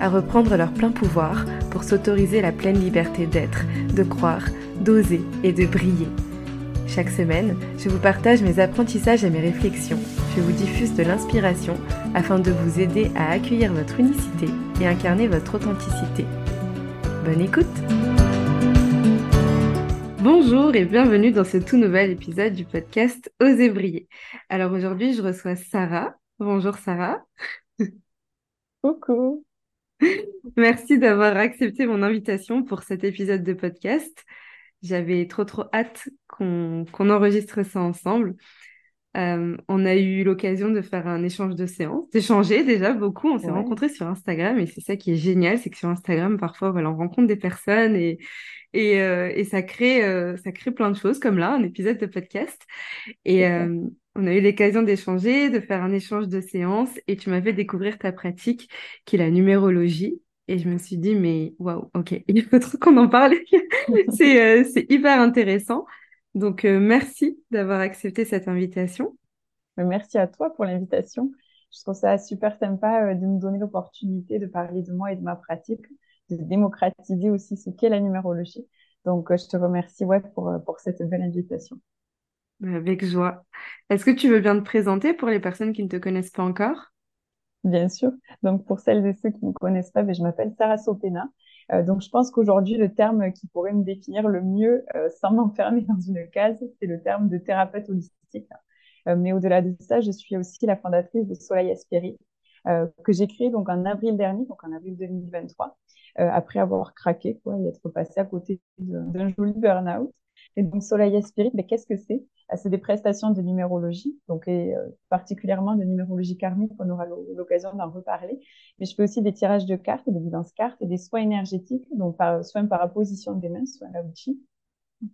à reprendre leur plein pouvoir pour s'autoriser la pleine liberté d'être, de croire, d'oser et de briller. Chaque semaine, je vous partage mes apprentissages et mes réflexions. Je vous diffuse de l'inspiration afin de vous aider à accueillir votre unicité et incarner votre authenticité. Bonne écoute Bonjour et bienvenue dans ce tout nouvel épisode du podcast Osez briller. Alors aujourd'hui, je reçois Sarah. Bonjour Sarah. Coucou. Merci d'avoir accepté mon invitation pour cet épisode de podcast. J'avais trop trop hâte qu'on enregistre ça ensemble. Euh, on a eu l'occasion de faire un échange de séances, d'échanger déjà beaucoup. On s'est rencontrés sur Instagram et c'est ça qui est génial, c'est que sur Instagram, parfois, voilà, on rencontre des personnes et, et, euh, et ça, crée, euh, ça crée plein de choses, comme là, un épisode de podcast. Et on a eu l'occasion d'échanger, de faire un échange de séances et tu m'as fait découvrir ta pratique qui est la numérologie. Et je me suis dit, mais waouh, ok, il faut trop qu'on en parle. c'est hyper intéressant. Donc, euh, merci d'avoir accepté cette invitation. Merci à toi pour l'invitation. Je trouve ça super sympa euh, de nous donner l'opportunité de parler de moi et de ma pratique, de démocratiser aussi ce qu'est la numérologie. Donc, euh, je te remercie ouais, pour, pour cette belle invitation. Avec joie. Est-ce que tu veux bien te présenter pour les personnes qui ne te connaissent pas encore? Bien sûr. Donc, pour celles et ceux qui ne me connaissent pas, ben, je m'appelle Sarah Sopena. Euh, donc, je pense qu'aujourd'hui, le terme qui pourrait me définir le mieux, euh, sans m'enfermer dans une case, c'est le terme de thérapeute holistique. Euh, mais au-delà de ça, je suis aussi la fondatrice de Soleil Aspiri, que j'ai créé donc en avril dernier, donc en avril 2023, après avoir craqué quoi, et être passé à côté d'un joli burn-out. Et donc, Soleil Spirit, mais qu'est-ce que c'est? Ah, C'est des prestations de numérologie, donc et, euh, particulièrement de numérologie karmique, on aura l'occasion d'en reparler. Mais je fais aussi des tirages de cartes, des guidances cartes et des soins énergétiques, donc par, soins par apposition des mains, soins Lauchi,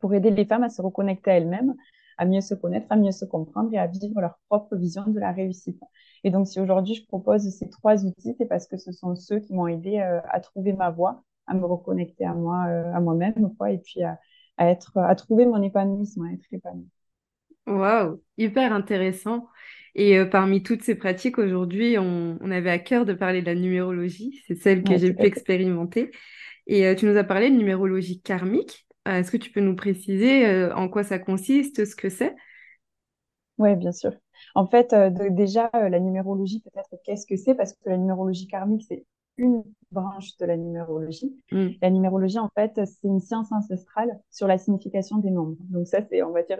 pour aider les femmes à se reconnecter à elles-mêmes, à mieux se connaître, à mieux se comprendre et à vivre leur propre vision de la réussite. Et donc, si aujourd'hui je propose ces trois outils, c'est parce que ce sont ceux qui m'ont aidé euh, à trouver ma voie, à me reconnecter à moi, euh, à moi-même, quoi, et puis à, à, être, à trouver mon épanouissement, à être épanoui. Waouh, hyper intéressant. Et euh, parmi toutes ces pratiques, aujourd'hui, on, on, avait à cœur de parler de la numérologie. C'est celle que j'ai pu expérimenter. Et tu nous as parlé de numérologie karmique. Euh, est-ce que tu peux nous préciser en quoi ça consiste, ce que c'est? Oui, bien sûr. En fait, déjà, la numérologie, peut-être, qu'est-ce que c'est? Parce que la numérologie karmique, c'est une branche de la numérologie. Mm. La numérologie, en fait, c'est une science ancestrale sur la signification des nombres. Donc ça, c'est, on va dire,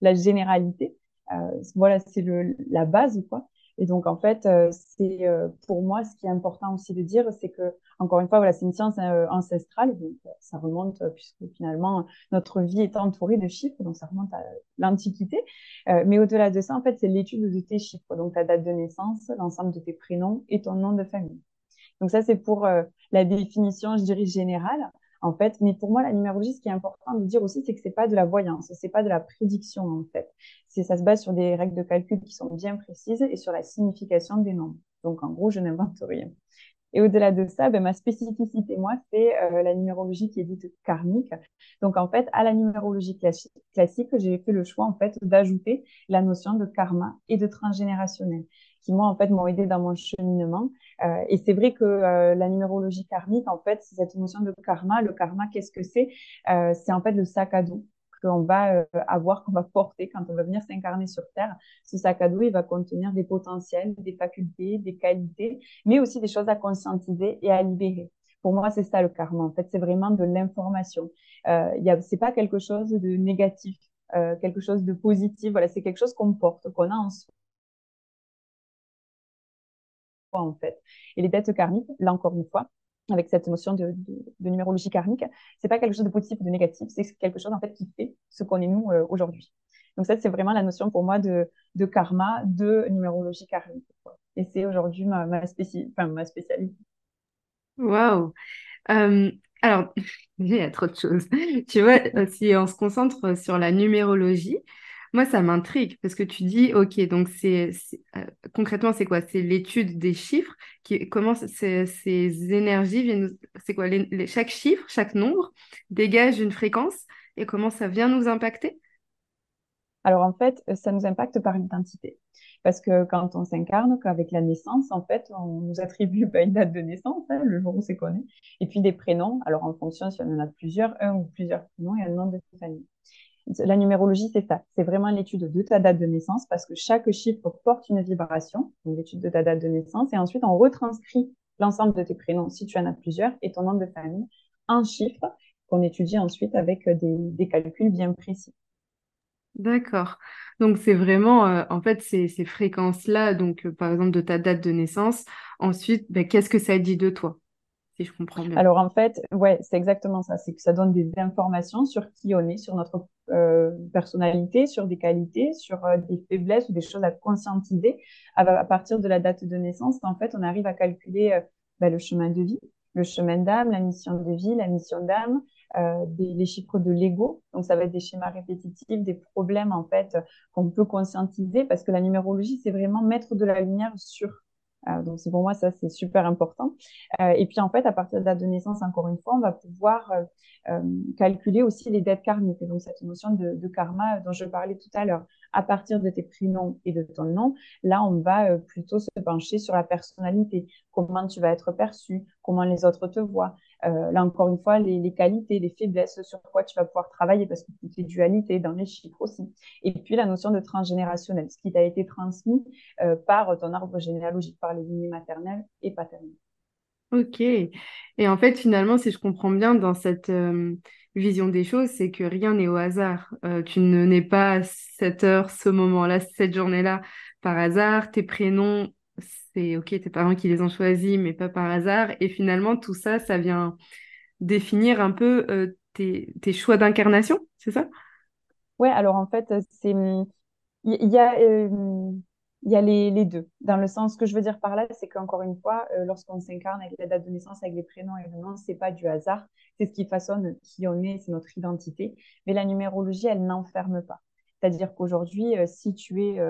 la, généralité. Euh, voilà, c'est la base, quoi. Et donc, en fait, euh, c'est euh, pour moi, ce qui est important aussi de dire, c'est que, encore une fois, voilà, c'est une science ancestrale, donc ça remonte, puisque finalement, notre vie est entourée de chiffres, donc ça remonte à l'Antiquité. mais au-delà de ça, en fait, c'est l'étude de tes chiffres, donc ta date de naissance, l'ensemble de tes prénoms et ton nom de famille. Donc ça, c'est pour euh, la définition, je dirais, générale. En fait, mais pour moi, la numérologie, ce qui est important de dire aussi, c'est que c'est pas de la voyance, c'est pas de la prédiction, en fait. C'est, ça se base sur des règles de calcul qui sont bien précises et sur la signification des nombres. Donc, en gros, je n'invente rien. Et au-delà de ça, ben, ma spécificité, moi, c'est euh, la numérologie qui est dite karmique. Donc, en fait, à la numérologie classique, j'ai fait le choix, en fait, d'ajouter la notion de karma et de transgénérationnel qui moi en fait m'ont aidé dans mon cheminement. Euh, et c'est vrai que euh, la numérologie karmique, en fait, c'est cette notion de karma. Le karma, qu'est-ce que c'est? Euh, C'est en fait le sac à dos qu'on va avoir, qu'on va porter quand on va venir s'incarner sur Terre. Ce sac à dos, il va contenir des potentiels, des facultés, des qualités, mais aussi des choses à conscientiser et à libérer. Pour moi, c'est ça le karma. En fait, c'est vraiment de l'information. Euh, c'est pas quelque chose de négatif, quelque chose de positif. Voilà, c'est quelque chose qu'on porte, qu'on a en soi en fait. Et les dettes karmiques, là encore une fois, avec cette notion de, numérologie karmique, c'est pas quelque chose de positif ou de négatif, c'est quelque chose en fait qui fait ce qu'on est nous euh, aujourd'hui. Donc ça, c'est vraiment la notion pour moi de, karma, de numérologie karmique. Et c'est aujourd'hui ma, ma, spécialité. Waouh euh, Alors, il y a trop de choses. Tu vois, si on se concentre sur la numérologie, moi, ça m'intrigue parce que tu dis, OK, donc c'est euh, concrètement, c'est quoi? C'est l'étude des chiffres, qui, comment ces, énergies viennent, c'est quoi? chaque chiffre, chaque nombre dégage une fréquence et comment ça vient nous impacter? Alors, en fait, ça nous impacte par l'identité. Parce que quand on s'incarne, qu'avec la naissance, en fait, on nous attribue bah, une date de naissance, hein, le jour où c'est connu, et puis des prénoms. Alors, en fonction, si on en a plusieurs, un ou plusieurs prénoms et un nom de famille. La numérologie, c'est ça. C'est vraiment l'étude de ta date de naissance parce que chaque chiffre porte une vibration, donc l'étude de ta date de naissance, et ensuite on retranscrit l'ensemble de tes prénoms, si tu en as plusieurs, et ton nom de famille en chiffres qu'on étudie ensuite avec des, calculs bien précis. D'accord. Donc c'est vraiment, euh, en fait, ces, fréquences-là, donc euh, par exemple de ta date de naissance, ensuite, ben, qu'est-ce que ça dit de toi? Si je comprends bien. Alors en fait, ouais, c'est exactement ça. C'est que ça donne des informations sur qui on est, sur notre euh, personnalité, sur des qualités, sur euh, des faiblesses ou des choses à conscientiser. À, partir de la date de naissance, en fait, on arrive à calculer euh, bah, le chemin de vie, le chemin d'âme, la mission de vie, la mission d'âme, les chiffres de l'ego. Donc ça va être des schémas répétitifs, des problèmes en fait qu'on peut conscientiser parce que la numérologie, c'est vraiment mettre de la lumière sur euh, donc pour moi ça c'est super important. Euh, et puis en fait à partir de la naissance encore une fois on va pouvoir euh, calculer aussi les dettes karmiques. donc cette notion de, karma dont je parlais tout à l'heure. À partir de tes prénoms et de ton nom, là on va plutôt se pencher sur la personnalité, comment tu vas être perçu, comment les autres te voient. Euh, là, encore une fois, les, qualités, les faiblesses sur quoi tu vas pouvoir travailler parce que toutes les dualités dans les chiffres aussi. Et puis, la notion de transgénérationnel, ce qui t'a été transmis euh, par ton arbre généalogique, par les lignées maternelles et paternelles. Ok. Et en fait, finalement, si je comprends bien dans cette euh, vision des choses, c'est que rien n'est au hasard. tu ne nais pas à cette heure, ce moment-là, cette journée-là par hasard. Tes prénoms c'est ok, tes parents qui les ont choisis, mais pas par hasard. Et finalement, tout ça, ça vient définir un peu euh, tes, choix d'incarnation, c'est ça? Ouais, alors en fait, c'est il y, a euh, il y a les, deux. Dans le sens que je veux dire par là, c'est qu'encore une fois, euh, lorsqu'on s'incarne avec la date de naissance, avec les prénoms et le nom, c'est pas du hasard. C'est ce qui façonne qui on est, c'est notre identité. Mais la numérologie, elle n'enferme pas. C'est-à-dire qu'aujourd'hui, si tu es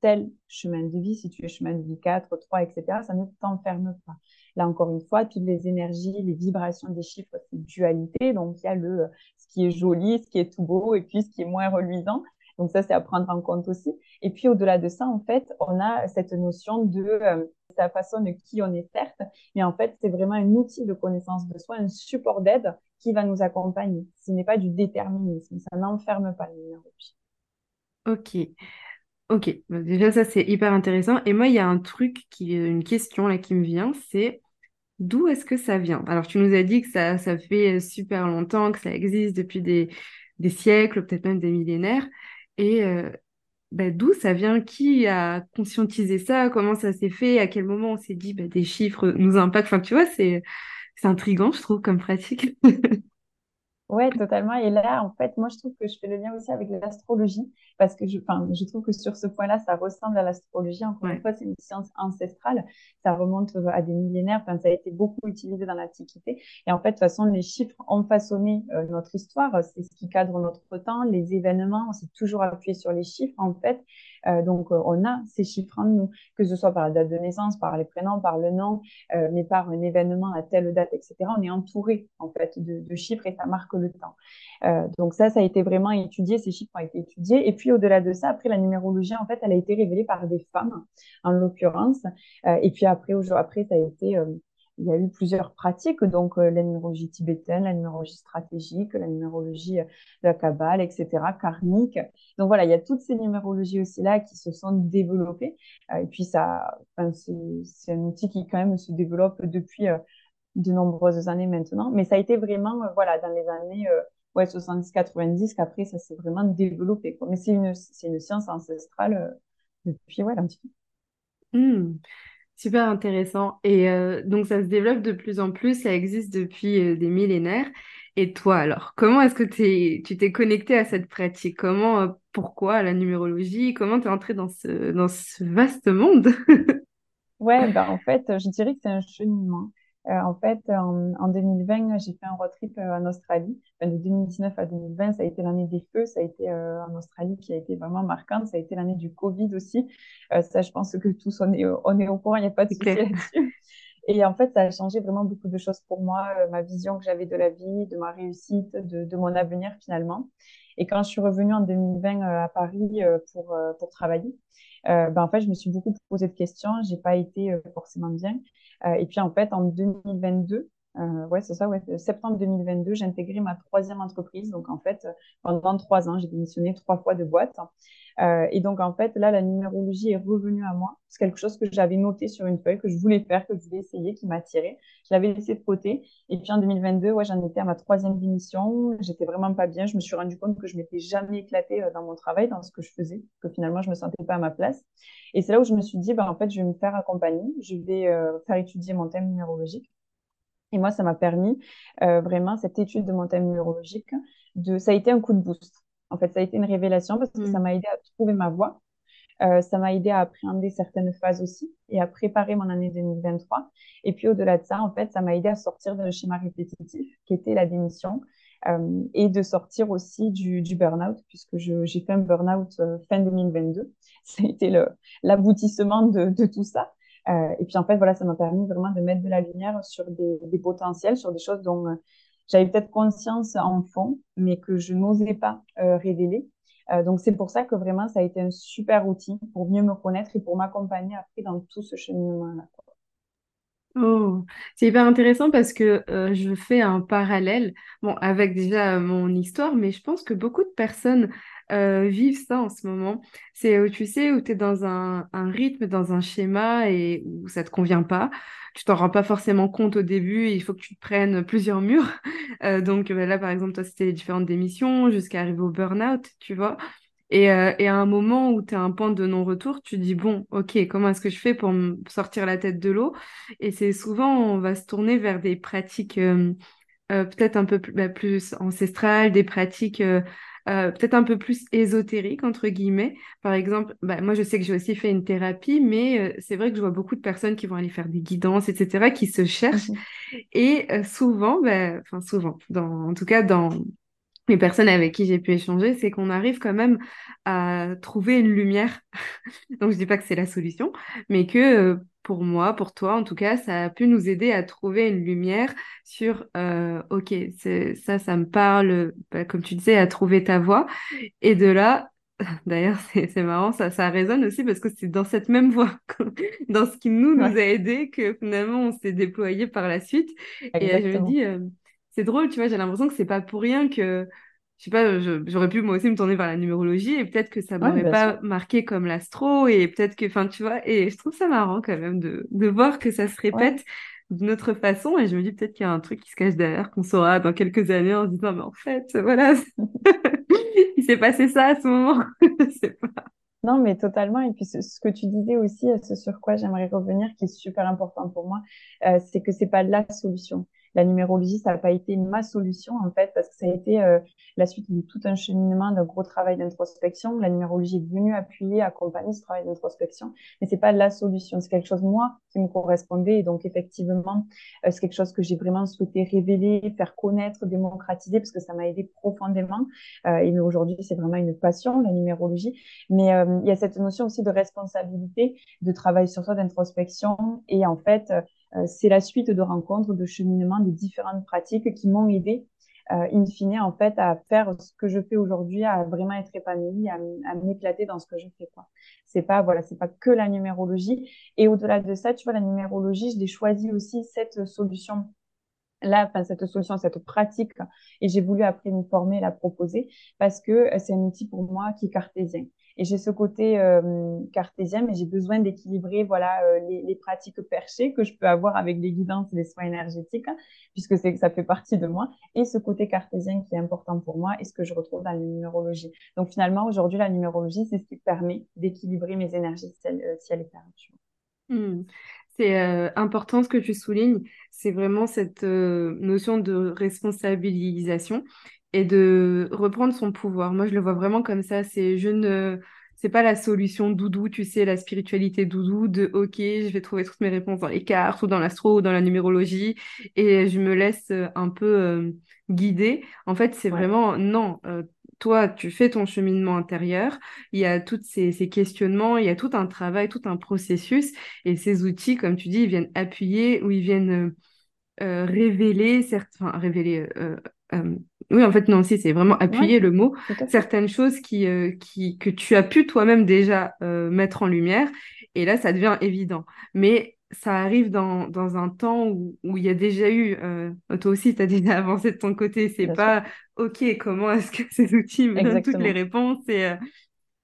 tel chemin de vie, si tu es chemin de vie 4, 3, etc., ça ne t'enferme pas. Là, encore une fois, toutes les énergies, les vibrations des chiffres, c'est dualité. Donc, il y a le, ce qui est joli, ce qui est tout beau, et puis ce qui est moins reluisant. Donc, ça, c'est à prendre en compte aussi. Et puis, au-delà de ça, en fait, on a cette notion de, euh, ça façonne qui on est, certes, mais en fait, c'est vraiment un outil de connaissance de soi, un support d'aide qui va nous accompagner. Ce n'est pas du déterminisme, ça n'enferme pas les. Ok. Ok, bah, déjà ça c'est hyper intéressant. Et moi, il y a un truc, qui, une question là qui me vient, c'est d'où est-ce que ça vient? Alors tu nous as dit que ça, ça fait super longtemps, que ça existe depuis des, des siècles, peut-être même des millénaires. Et euh, bah, d'où ça vient? Qui a conscientisé ça? Comment ça s'est fait? À quel moment on s'est dit bah, des chiffres nous impactent? Enfin, tu vois, c'est c'est intriguant, je trouve, comme pratique. Ouais, totalement. Et là, en fait, moi, je trouve que je fais le lien aussi avec l'astrologie parce que je, enfin, je trouve que sur ce point-là, ça ressemble à l'astrologie. Encore une fois, c'est une science ancestrale. Ça remonte à des millénaires. Enfin, ça a été beaucoup utilisé dans l'Antiquité. Et en fait, de toute façon, les chiffres ont façonné euh, notre histoire. C'est ce qui cadre notre temps. Les événements, on s'est toujours appuyé sur les chiffres, en fait. Euh, donc, euh, on a ces chiffres en nous, que ce soit par la date de naissance, par les prénoms, par le nom, euh, mais par un événement à telle date, etc. On est entouré, en fait, de, de chiffres et ça marque le temps. donc ça, ça a été vraiment étudié, ces chiffres ont été étudiés. Et puis, au-delà de ça, après, la numérologie, en fait, elle a été révélée par des femmes, en l'occurrence. et puis après, après, ça a été il y a eu plusieurs pratiques, donc euh, la numérologie tibétaine, la numérologie stratégique, la numérologie euh, de la Kabbale, etc., karmique. Donc voilà, il y a toutes ces numérologies aussi là qui se sont développées. Euh, et puis ça, c'est un outil qui quand même se développe depuis de nombreuses années maintenant. Mais ça a été vraiment, voilà, dans les années ouais, 70-90 qu'après ça s'est vraiment développé. Mais c'est une, une science ancestrale depuis, ouais, un petit peu. Mmh. Super intéressant. Et euh, donc, ça se développe de plus en plus, ça existe depuis euh, des millénaires. Et toi, alors, comment est-ce que tu t'es connecté à cette pratique? Comment, euh, pourquoi la numérologie? Comment tu es entré dans ce, dans ce vaste monde? Ouais, bah, en fait, je dirais que c'est un cheminement. Euh, en fait, en, 2020, j'ai fait un road trip en Australie. de 2019 à 2020, ça a été l'année des feux. Ça a été en Australie qui a été vraiment marquante. Ça a été l'année du Covid aussi. ça, je pense que tous, on est, on est au courant. Il n'y a pas de souci là-dessus. Et en fait, ça a changé vraiment beaucoup de choses pour moi, ma vision que j'avais de la vie, de ma réussite, de, de, mon avenir finalement. Et quand je suis revenue en 2020 à Paris pour, pour travailler, euh, ben, en fait, je me suis beaucoup posé de questions. J'ai pas été euh, forcément bien. Euh, et puis, en fait, en 2022, ouais, c'est ça, ouais, septembre 2022, j'ai intégré ma troisième entreprise. Donc, en fait, pendant trois ans, j'ai démissionné trois fois de boîte. Euh, et donc, en fait, là, la numérologie est revenue à moi. C'est quelque chose que j'avais noté sur une feuille, que je voulais faire, que je voulais essayer, qui m'attirait. Je l'avais laissé de côté. Et puis, en 2022, ouais, j'en étais à ma troisième démission. J'étais vraiment pas bien. Je me suis rendu compte que je m'étais jamais éclatée euh, dans mon travail, dans ce que je faisais, que finalement, je me sentais pas à ma place. Et c'est là où je me suis dit, bah, en fait, je vais me faire accompagner. Je vais euh, faire étudier mon thème numérologique. Et moi, ça m'a permis euh, vraiment cette étude de mon thème numérologique. De, ça a été un coup de boost. En fait, ça a été une révélation parce que ça mm. m'a aidé à trouver ma voie. Euh, ça m'a aidé à appréhender certaines phases aussi et à préparer mon année 2023. Et puis au-delà de ça, en fait, ça m'a aidé à sortir d'un schéma répétitif qui était la démission euh, et de sortir aussi du, du burn-out puisque j'ai fait un burn-out euh, fin 2022. Ça a été l'aboutissement de, de, tout ça. Euh, et puis en fait, voilà, ça m'a permis vraiment de mettre de la lumière sur des, potentiels, sur des choses dont j'avais peut-être conscience en fond, mais que je n'osais pas euh, révéler. Euh, donc c'est pour ça que vraiment ça a été un super outil pour mieux me connaître et pour m'accompagner après dans tout ce cheminement-là. Oh, c'est hyper intéressant parce que euh, je fais un parallèle, bon, avec déjà mon histoire, mais je pense que beaucoup de personnes euh, vivent ça en ce moment. C'est, où tu sais, où tu es dans un, rythme, dans un schéma et où ça te convient pas. Tu t'en rends pas forcément compte au début, il faut que tu te prennes plusieurs murs. Euh, donc bah, là, par exemple, toi, c'était les différentes démissions jusqu'à arriver au burn-out, tu vois. Et, euh, et, à un moment où tu as un point de non-retour, tu dis, bon, ok, comment est-ce que je fais pour me sortir la tête de l'eau? Et c'est souvent, on va se tourner vers des pratiques euh, euh, peut-être un peu plus, bah, plus ancestrales, des pratiques peut-être un peu plus ésotériques, entre guillemets. Par exemple, bah, moi, je sais que j'ai aussi fait une thérapie, mais c'est vrai que je vois beaucoup de personnes qui vont aller faire des guidances, etc., qui se cherchent. Mmh et souvent, bah, enfin souvent, dans, en tout cas dans les personnes avec qui j'ai pu échanger, c'est qu'on arrive quand même à trouver une lumière. Donc, je dis pas que c'est la solution, mais que euh, pour moi, pour toi, en tout cas, ça a pu nous aider à trouver une lumière sur, euh, ok, ça, ça me parle, bah, comme tu disais, à trouver ta voix. Et de là, D'ailleurs, c'est marrant, ça, ça résonne aussi parce que c'est dans cette même voie, dans ce qui nous, nous a aidé, que finalement on s'est déployé par la suite. Et euh, je me dis, c'est drôle, tu vois, j'ai l'impression que c'est pas pour rien que, je sais pas, j'aurais pu moi aussi me tourner vers la numérologie et peut-être que ça m'aurait pas marqué comme l'astro et peut-être que, enfin, tu vois, et je trouve ça marrant quand même de, de voir que ça se répète d'une autre façon et je me dis peut-être qu'il y a un truc qui se cache derrière qu'on saura dans quelques années en se disant, mais en fait, voilà, il s'est passé ça à ce moment, je sais pas. Non, mais totalement. Et puis, ce, que tu disais aussi, ce sur quoi j'aimerais revenir, qui est super important pour moi, euh, c'est que c'est pas la solution la numérologie, ça n'a pas été ma solution en fait, parce que ça a été euh, la suite de tout un cheminement, d'un gros travail d'introspection. La numérologie est venue appuyer, accompagner ce travail d'introspection, mais c'est pas la solution. C'est quelque chose moi qui me correspondait, et donc effectivement, euh, c'est quelque chose que j'ai vraiment souhaité révéler, faire connaître, démocratiser, parce que ça m'a aidé profondément. Euh, et aujourd'hui, c'est vraiment une passion, la numérologie. Mais il y a cette notion aussi de responsabilité, de travail sur soi, d'introspection, et en fait c'est la suite de rencontres, de cheminements, de différentes pratiques qui m'ont aidé euh, in fine, en fait, à faire ce que je fais aujourd'hui, à vraiment être épanouie, à, m'éclater dans ce que je fais, quoi. C'est pas, voilà, c'est pas que la numérologie. Et au-delà de ça, tu vois, la numérologie, je l'ai choisi aussi cette solution là, enfin, cette solution, cette pratique, et j'ai voulu après me former, la proposer, parce que c'est un outil pour moi qui est cartésien. Et j'ai ce côté euh, cartésien, mais j'ai besoin d'équilibrer voilà euh, les, pratiques perchées que je peux avoir avec les guidances et les soins énergétiques, puisque ça fait partie de moi, et ce côté cartésien qui est important pour moi et ce que je retrouve dans la numérologie. Donc finalement, aujourd'hui, la numérologie, c'est ce qui permet d'équilibrer mes énergies et terre. Mmh. C'est euh, important ce que tu soulignes, c'est vraiment cette notion de responsabilisation et de reprendre son pouvoir. Moi, je le vois vraiment comme ça. C'est je ne, c'est pas la solution doudou, tu sais, la spiritualité doudou de OK, je vais trouver toutes mes réponses dans les cartes ou dans l'astro ou dans la numérologie et je me laisse euh, un peu euh, guider. En fait, c'est vraiment non. Euh, toi, tu fais ton cheminement intérieur, il y a tous ces, ces, questionnements, il y a tout un travail, tout un processus, et ces outils, comme tu dis, ils viennent appuyer ou ils viennent révéler, certains, révéler, oui, en fait, non, si, c'est vraiment appuyer le mot, certaines choses qui, euh, qui, que tu as pu toi-même déjà euh, mettre en lumière, et là, ça devient évident. Mais ça arrive dans, dans un temps où, où il y a déjà eu, euh, toi aussi, tu as déjà avancé de ton côté, c'est pas, OK, comment est-ce que ces outils me donnent toutes les réponses, et,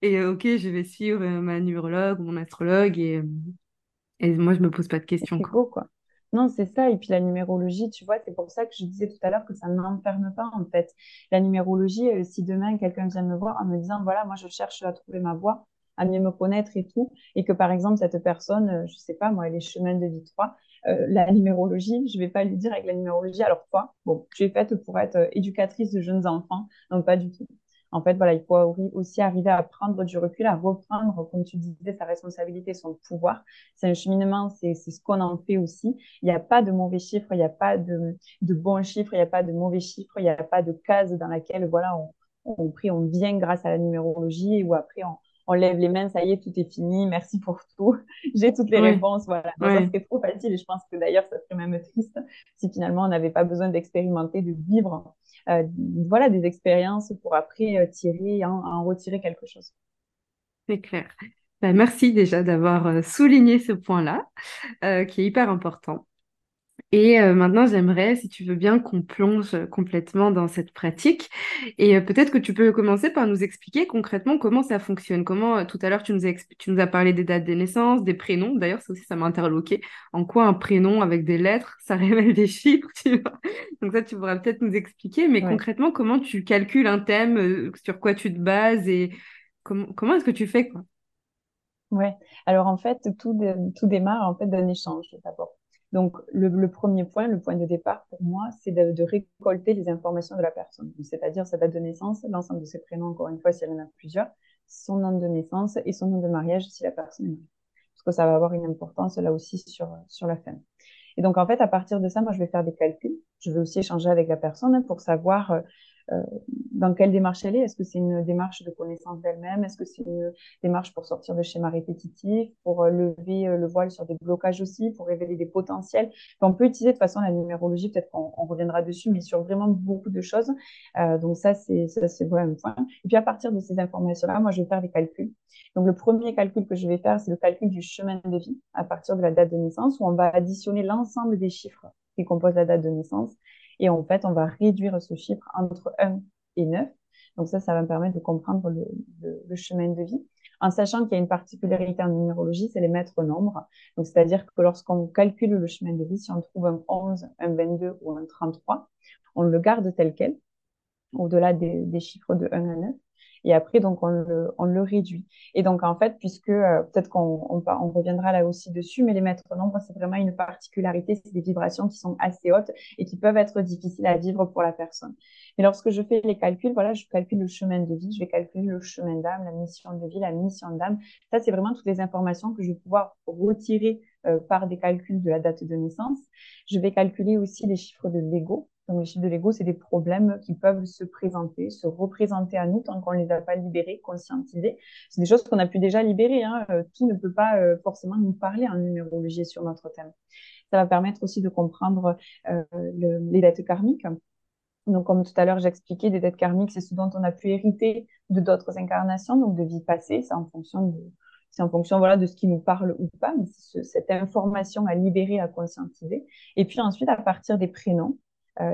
et OK, je vais suivre ma numérologue ou mon astrologue, et, et moi, je me pose pas de questions. C'est beau, quoi. Non, c'est ça. Et puis la numérologie, tu vois, c'est pour ça que je disais tout à l'heure que ça ne m'enferme pas, en fait. La numérologie, euh, si demain quelqu'un vient me voir en me disant, voilà, moi je cherche à trouver ma voie, à mieux me connaître et tout, et que par exemple, cette personne, euh, je sais pas, moi, elle est chemin de vie 3, euh, la numérologie, je vais pas lui dire avec la numérologie, alors toi, bon, tu es faite pour être éducatrice de jeunes enfants, donc pas du tout. En fait, voilà, il faut aussi arriver à prendre du recul, à reprendre, comme tu disais, sa responsabilité, son pouvoir. C'est un cheminement, c'est ce qu'on en fait aussi. Il n'y a pas de mauvais chiffres, il n'y a pas de, de bons chiffres, il n'y a pas de mauvais chiffres, il n'y a pas de case dans laquelle, voilà, on, on, on vient grâce à la numérologie ou après on, on lève les mains, ça y est, tout est fini, merci pour tout, j'ai toutes les réponses, voilà. Ça serait trop facile et je pense que d'ailleurs, ça serait même triste si finalement on n'avait pas besoin d'expérimenter, de vivre, euh, voilà, des expériences pour après euh, tirer, en, en retirer quelque chose. C'est clair. Ben, merci déjà d'avoir euh, souligné ce point-là, qui est hyper important. Et euh, maintenant, j'aimerais, si tu veux bien, qu'on plonge complètement dans cette pratique. Et euh, peut-être que tu peux commencer par nous expliquer concrètement comment ça fonctionne. Comment, euh, tout à l'heure, tu nous as, tu nous as parlé des dates de naissance, des prénoms. D'ailleurs, ça aussi, ça m'a interloqué. En quoi un prénom avec des lettres, ça révèle des chiffres, tu vois? Donc ça, tu pourras peut-être nous expliquer. Mais concrètement, comment tu calcules un thème, sur quoi tu te bases et comment, comment est-ce que tu fais, quoi? Ouais. Alors, en fait, tout, tout démarre en fait d'un échange d'abord. Donc, le, premier point, le point de départ pour moi, c'est de, récolter les informations de la personne, c'est-à-dire sa date de naissance, l'ensemble de ses prénoms, encore une fois, s'il y en a plusieurs, son nom de naissance et son nom de mariage si la personne est mariée. Parce que ça va avoir une importance là aussi sur, sur la fin. Et donc, en fait, à partir de ça, moi, je vais faire des calculs. Je vais aussi échanger avec la personne pour savoir euh, dans quelle démarche elle est? Est-ce que c'est une démarche de connaissance d'elle-même? Est-ce que c'est une démarche pour sortir de schémas répétitifs, pour euh, lever euh, le voile sur des blocages aussi, pour révéler des potentiels? On peut utiliser de façon la numérologie, peut-être qu'on reviendra dessus, mais sur vraiment beaucoup de choses. Euh, donc ça, c'est vraiment un point. Et puis à partir de ces informations-là, moi, je vais faire des calculs. Donc le premier calcul que je vais faire, c'est le calcul du chemin de vie à partir de la date de naissance, où on va additionner l'ensemble des chiffres qui composent la date de naissance et en fait, on va réduire ce chiffre entre 1 et 9. Donc ça, ça va me permettre de comprendre le, le, chemin de vie. En sachant qu'il y a une particularité en numérologie, c'est les maîtres nombres. Donc, c'est-à-dire que lorsqu'on calcule le chemin de vie, si on trouve un 11, un 22 ou un 33, on le garde tel quel, au-delà des, des chiffres de 1 à 9 et après donc on le, on le réduit. Et donc en fait, puisque euh, peut-être qu'on on, on, reviendra là aussi dessus, mais les maîtres nombres, c'est vraiment une particularité, c'est des vibrations qui sont assez hautes et qui peuvent être difficiles à vivre pour la personne. Mais lorsque je fais les calculs, voilà, je calcule le chemin de vie, je vais calculer le chemin d'âme, la mission de vie, la mission d'âme. Ça, c'est vraiment toutes les informations que je vais pouvoir retirer euh, par des calculs de la date de naissance. Je vais calculer aussi les chiffres de l'ego. Donc, les chiffres de l'ego, c'est des problèmes qui peuvent se présenter, se représenter à nous tant qu'on ne les a pas libérés, conscientisés. C'est des choses qu'on a pu déjà libérer. Hein. Euh, tout ne peut pas euh, forcément nous parler en numérologie sur notre thème. Ça va permettre aussi de comprendre euh, le, les dettes karmiques. Donc, comme tout à l'heure, j'expliquais, des dettes karmiques, c'est ce dont on a pu hériter de d'autres incarnations, donc de vies passées. C'est en fonction de, c'est en fonction voilà de ce qui nous parle ou pas, mais cette information à libérer, à conscientiser. Et puis ensuite, à partir des prénoms,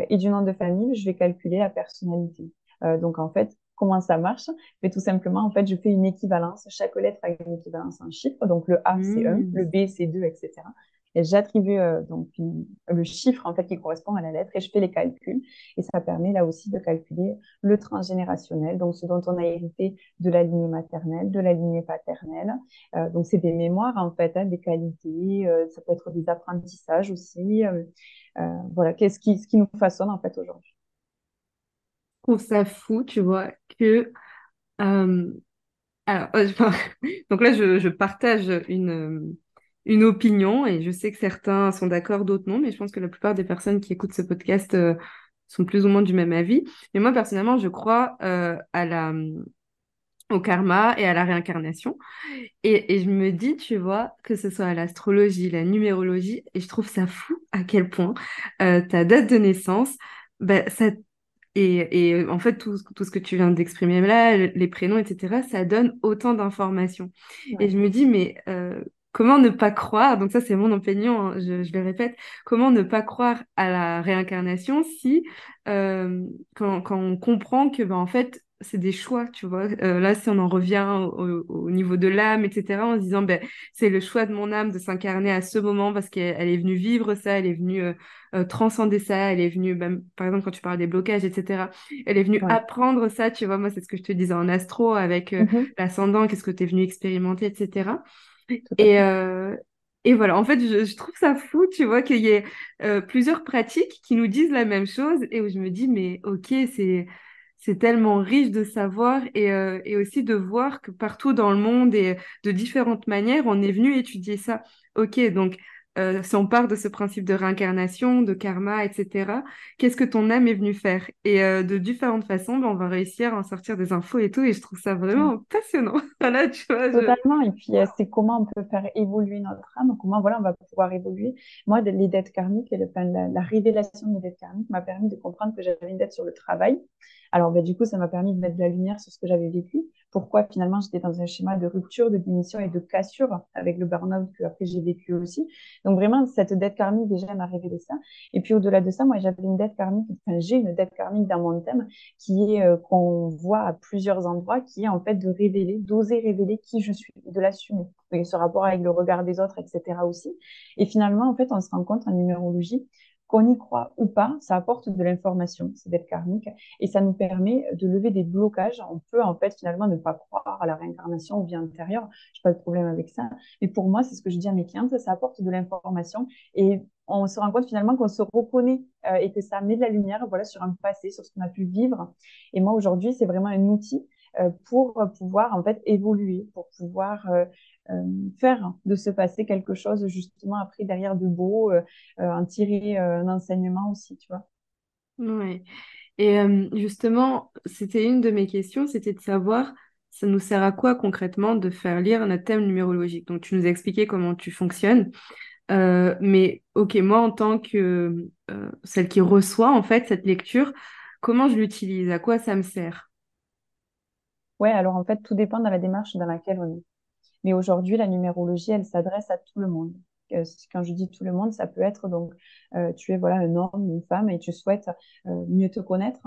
et du nom de famille, je vais calculer la personnalité. Euh, donc en fait, comment ça marche? Mais tout simplement, en fait, je fais une équivalence. Chaque lettre a une équivalence en chiffre. Donc le A, c'est 1, mmh. le B, c'est 2, etc. Et j'attribue euh, donc le chiffre en fait qui correspond à la lettre et je fais les calculs. Et ça permet là aussi de calculer le transgénérationnel, donc ce dont on a hérité de la lignée maternelle, de la lignée paternelle. Euh, donc c'est des mémoires en fait, hein, des qualités. Euh, ça peut être des apprentissages aussi. Voilà, qu'est-ce qui, ce qui nous façonne en fait aujourd'hui. Je trouve ça fou, tu vois, que Alors, donc là, je, partage une, une opinion et je sais que certains sont d'accord, d'autres non, mais je pense que la plupart des personnes qui écoutent ce podcast sont plus ou moins du même avis. Mais moi, personnellement, je crois à la, au karma et à la réincarnation. Et, je me dis, tu vois, que ce soit l'astrologie, la numérologie, et je trouve ça fou à quel point euh, ta date de naissance, bah, ça, et, et, en fait, tout, tout ce que tu viens d'exprimer là, les prénoms, etc., ça donne autant d'informations. Et je me dis, mais euh, comment ne pas croire, donc ça c'est mon opinion, hein, je, je, le répète, comment ne pas croire à la réincarnation si, euh, quand, quand, on comprend que, ben, en fait, c'est des choix, tu vois? Euh, là, si on en revient au, niveau de l'âme, etc., en se disant, ben, c'est le choix de mon âme de s'incarner à ce moment parce qu'elle est venue vivre ça, elle est venue euh, euh, transcender ça, elle est venue, ben, par exemple, quand tu parles des blocages, etc., elle est venue apprendre ça, tu vois? Moi, c'est ce que je te disais en astro avec mmh l'ascendant, qu'est-ce que tu es venu expérimenter, etc. Et, et voilà, en fait, je, je, trouve ça fou, tu vois, qu'il y ait plusieurs pratiques qui nous disent la même chose et où je me dis, mais ok, c'est c'est tellement riche de savoir et, euh, et, aussi de voir que partout dans le monde et de différentes manières, on est venu étudier ça. Ok, donc euh, si on part de ce principe de réincarnation, de karma, etc., qu'est-ce que ton âme est venue faire? Et euh, de différentes façons, ben, on va réussir à en sortir des infos et tout, et je trouve ça vraiment passionnant. voilà, tu vois, Totalement, et puis c'est comment on peut faire évoluer notre âme, comment voilà, on va pouvoir évoluer. Moi, les dettes karmiques, et le, la, la révélation des dettes karmiques m'a permis de comprendre que j'avais une dette sur le travail, alors, bah, du coup, ça m'a permis de mettre de la lumière sur ce que j'avais vécu. Pourquoi finalement j'étais dans un schéma de rupture, de démission et de cassure avec le burn-out que après j'ai vécu aussi. Donc vraiment, cette dette karmique déjà m'a révélé ça. Et puis au-delà de ça, moi j'avais une dette karmique, enfin j'ai une dette karmique dans mon thème qui est euh, qu'on voit à plusieurs endroits, qui est en fait de révéler, d'oser révéler qui je suis, de l'assumer. Ce rapport avec le regard des autres, etc. aussi. Et finalement, en fait, on se rend compte en numérologie qu'on y croit ou pas, ça apporte de l'information, c'est d'être karmique, et ça nous permet de lever des blocages. On peut en fait finalement ne pas croire à la réincarnation ou vie antérieure, je n'ai pas de problème avec ça. Mais pour moi, c'est ce que je dis à mes clientes, ça apporte de l'information et on se rend compte finalement qu'on se reconnaît euh, et que ça met de la lumière voilà, sur un passé, sur ce qu'on a pu vivre. Et moi, aujourd'hui, c'est vraiment un outil pour pouvoir en fait évoluer, pour pouvoir euh, euh, faire de ce passé quelque chose justement appris derrière de beau, en tirer un enseignement aussi, tu vois. Oui. Et justement, c'était une de mes questions, c'était de savoir, ça nous sert à quoi concrètement de faire lire notre thème numérologique? Donc, tu nous as expliqué comment tu fonctionnes. mais ok, moi en tant que celle qui reçoit en fait cette lecture, comment je l'utilise? À quoi ça me sert? Ouais, alors en fait, tout dépend de la démarche dans laquelle on est. Mais aujourd'hui, la numérologie, elle s'adresse à tout le monde. Euh, quand je dis tout le monde, ça peut être donc euh, tu es voilà un homme, une femme et tu souhaites euh, mieux te connaître,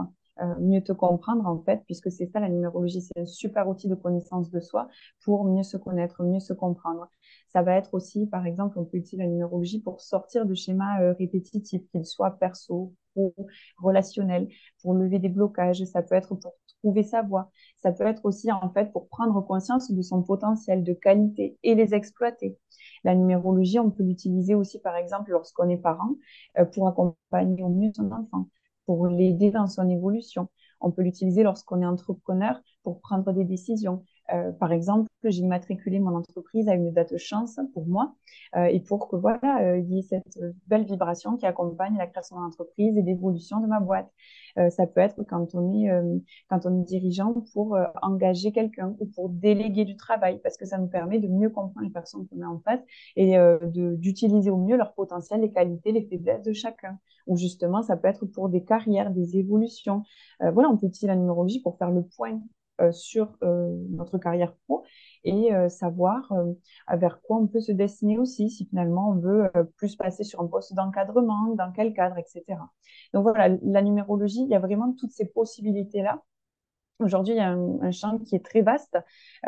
mieux te comprendre en fait, puisque c'est ça la numérologie, c'est un super outil de connaissance de soi pour mieux se connaître, mieux se comprendre. Ça va être aussi, par exemple, on peut utiliser la numérologie pour sortir de schémas répétitifs, qu'ils soient perso, ou relationnels, pour lever des blocages. Ça peut être pour trouver sa voie. Ça peut être aussi en fait pour prendre conscience de son potentiel de qualité et les exploiter. La numérologie, on peut l'utiliser aussi par exemple lorsqu'on est parent euh, pour accompagner au mieux son enfant, pour l'aider dans son évolution. On peut l'utiliser lorsqu'on est entrepreneur pour prendre des décisions. Euh, par exemple, j'ai immatriculé mon entreprise à une date chance pour moi euh, et pour que voilà, euh, il y ait cette belle vibration qui accompagne la création de l'entreprise et l'évolution de ma boîte. ça peut être quand on est quand on est dirigeant pour engager quelqu'un ou pour déléguer du travail parce que ça nous permet de mieux comprendre les personnes qu'on a en face et d'utiliser au mieux leur potentiel, les qualités, les faiblesses de chacun. Ou justement, ça peut être pour des carrières, des évolutions. voilà, on peut utiliser la numérologie pour faire le point euh, sur euh, notre carrière pro et euh, savoir vers quoi on peut se destiner aussi, si finalement on veut plus passer sur un poste d'encadrement, dans quel cadre, etc. Donc voilà, la numérologie, il y a vraiment toutes ces possibilités-là. Aujourd'hui, il y a un, champ qui est très vaste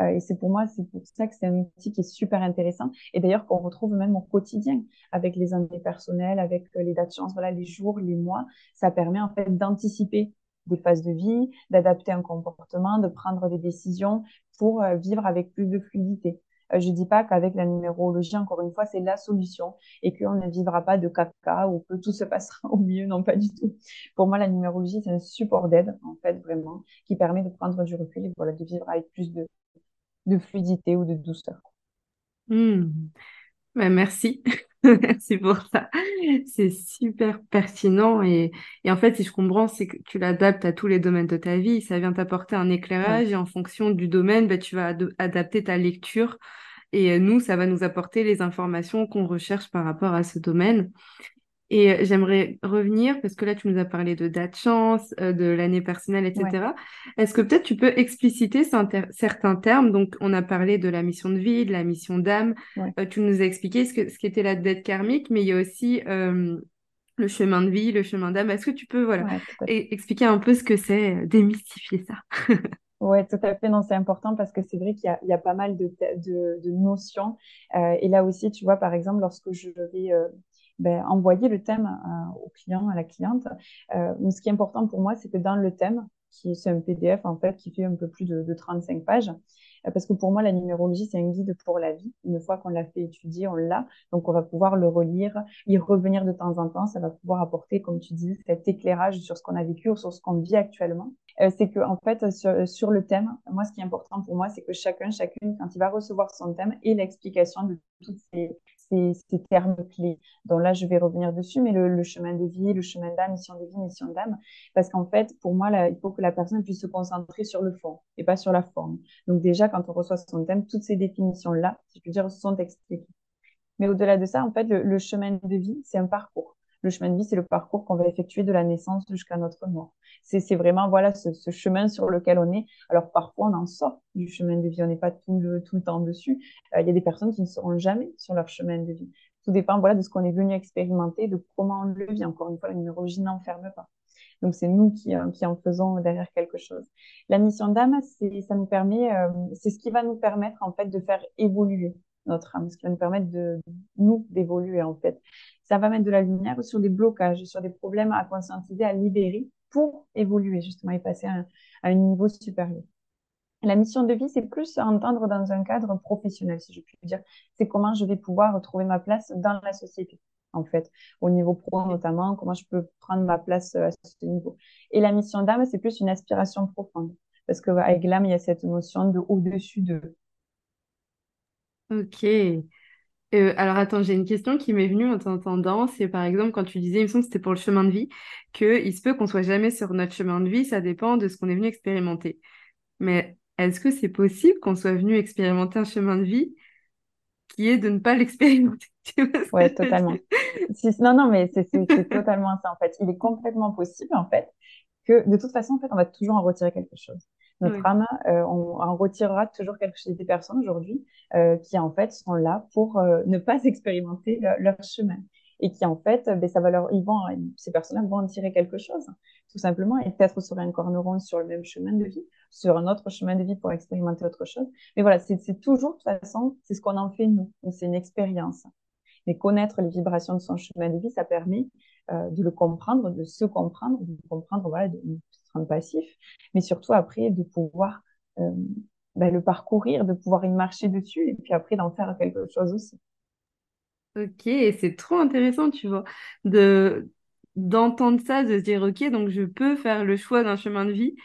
et c'est pour moi, c'est pour ça que c'est un outil qui est super intéressant et d'ailleurs qu'on retrouve même au quotidien avec les années personnelles, avec les dates de chance, voilà, les jours, les mois. Ça permet en fait d'anticiper des phases de vie, d'adapter un comportement, de prendre des décisions pour euh, vivre avec plus de fluidité. Euh, je ne dis pas qu'avec la numérologie, encore une fois, c'est la solution et qu'on ne vivra pas de caca ou que tout se passera au mieux. Non, pas du tout. Pour moi, la numérologie, c'est un support d'aide, en fait, vraiment, qui permet de prendre du recul et voilà, de vivre avec plus de, de fluidité ou de douceur. Mmh. Ben, merci. Merci pour ça. C'est super pertinent et, et, en fait, si je comprends, c'est que tu l'adaptes à tous les domaines de ta vie. Ça vient t'apporter un éclairage et en fonction du domaine, ben, tu vas adapter ta lecture et euh, nous, ça va nous apporter les informations qu'on recherche par rapport à ce domaine. Et euh, j'aimerais revenir, parce que là, tu nous as parlé de date chance, euh, de l'année personnelle, etc. Est-ce que peut-être tu peux expliciter certains termes? Donc, on a parlé de la mission de vie, de la mission d'âme. Euh, tu nous as expliqué ce, que, ce qu'était la dette karmique, mais il y a aussi le chemin de vie, le chemin d'âme. Est-ce que tu peux voilà, expliquer un peu ce que c'est, démystifier ça? Oui, tout à fait. Non, c'est important parce que c'est vrai qu'il y, y a, pas mal de, de, de notions. et là aussi, tu vois, par exemple, lorsque je vais ben, envoyer le thème euh, au client, à la cliente. Euh, ce qui est important pour moi, c'est que dans le thème, qui c'est un PDF en fait qui fait un peu plus de, de 35 pages, euh, parce que pour moi, la numérologie, c'est un guide pour la vie. Une fois qu'on l'a fait étudier, on l'a. Donc, on va pouvoir le relire, y revenir de temps en temps. Ça va pouvoir apporter, comme tu dis, cet éclairage sur ce qu'on a vécu ou sur ce qu'on vit actuellement. Euh, c'est que, en fait, sur, sur, le thème, moi, ce qui est important pour moi, c'est que chacun, chacune, quand il va recevoir son thème, ait l'explication de toutes ces, ces, ces, termes clés. Donc là, je vais revenir dessus, mais le, chemin de vie, le chemin d'âme, mission de vie, mission d'âme, parce qu'en fait, pour moi, il faut que la personne puisse se concentrer sur le fond et pas sur la forme. Donc déjà, quand on reçoit son thème, toutes ces définitions-là, si je peux dire, sont expliquées. Mais au-delà de ça, en fait, le chemin de vie, c'est un parcours. Le chemin de vie, c'est le parcours qu'on va effectuer de la naissance jusqu'à notre mort. C'est vraiment voilà ce, chemin sur lequel on est. Alors parfois, on en sort du chemin de vie, on n'est pas tout le, temps dessus. Euh, il y a des personnes qui ne seront jamais sur leur chemin de vie. Tout dépend voilà de ce qu'on est venu expérimenter, de comment on le vit. Encore une fois, la numérologie n'enferme pas. Donc c'est nous qui, euh, en faisons derrière quelque chose. La mission d'âme, c'est ça nous permet, euh, c'est ce qui va nous permettre en fait de faire évoluer notre âme, ce qui va nous permettre de nous d'évoluer en fait. Ça va mettre de la lumière sur des blocages, sur des problèmes à conscientiser, à libérer pour évoluer justement et passer à un, niveau supérieur. La mission de vie, c'est plus entendre dans un cadre professionnel, si je puis dire. C'est comment je vais pouvoir retrouver ma place dans la société, en fait, au niveau pro notamment, comment je peux prendre ma place euh, à ce niveau. Et la mission d'âme, c'est plus une aspiration profonde, parce qu'avec l'âme, il y a cette notion de au-dessus de. Ok. Euh, alors attends, j'ai une question qui m'est venue en t'entendant. C'est par exemple quand tu disais, il me semble que c'était pour le chemin de vie, qu'il se peut qu'on soit jamais sur notre chemin de vie, ça dépend de ce qu'on est venu expérimenter. Mais est-ce que c'est possible qu'on soit venu expérimenter un chemin de vie qui est de ne pas l'expérimenter? Oui, totalement. non, non, mais c'est totalement ça en fait. Il est complètement possible en fait que de toute façon, en fait, on va toujours en retirer quelque chose. Notre âme, euh, on, en retirera toujours quelque chose des personnes aujourd'hui euh, qui en fait sont là pour euh, ne pas expérimenter leur chemin et qui en fait, ben, ça va leur, ils vont, ces personnes-là vont en tirer quelque chose, tout simplement, et peut-être sur un corneron sur le même chemin de vie, sur un autre chemin de vie pour expérimenter autre chose. Mais voilà, c'est toujours, de toute façon, c'est ce qu'on en fait nous, c'est une expérience. Mais connaître les vibrations de son chemin de vie, ça permet euh, de le comprendre, de se comprendre, de comprendre, voilà, de, passif, mais surtout après de pouvoir euh, ben, le parcourir, de pouvoir y marcher dessus et puis après d'en faire quelque chose aussi. Ok, c'est trop intéressant, tu vois, de d'entendre ça, de se dire, ok, donc je peux faire le choix d'un chemin de vie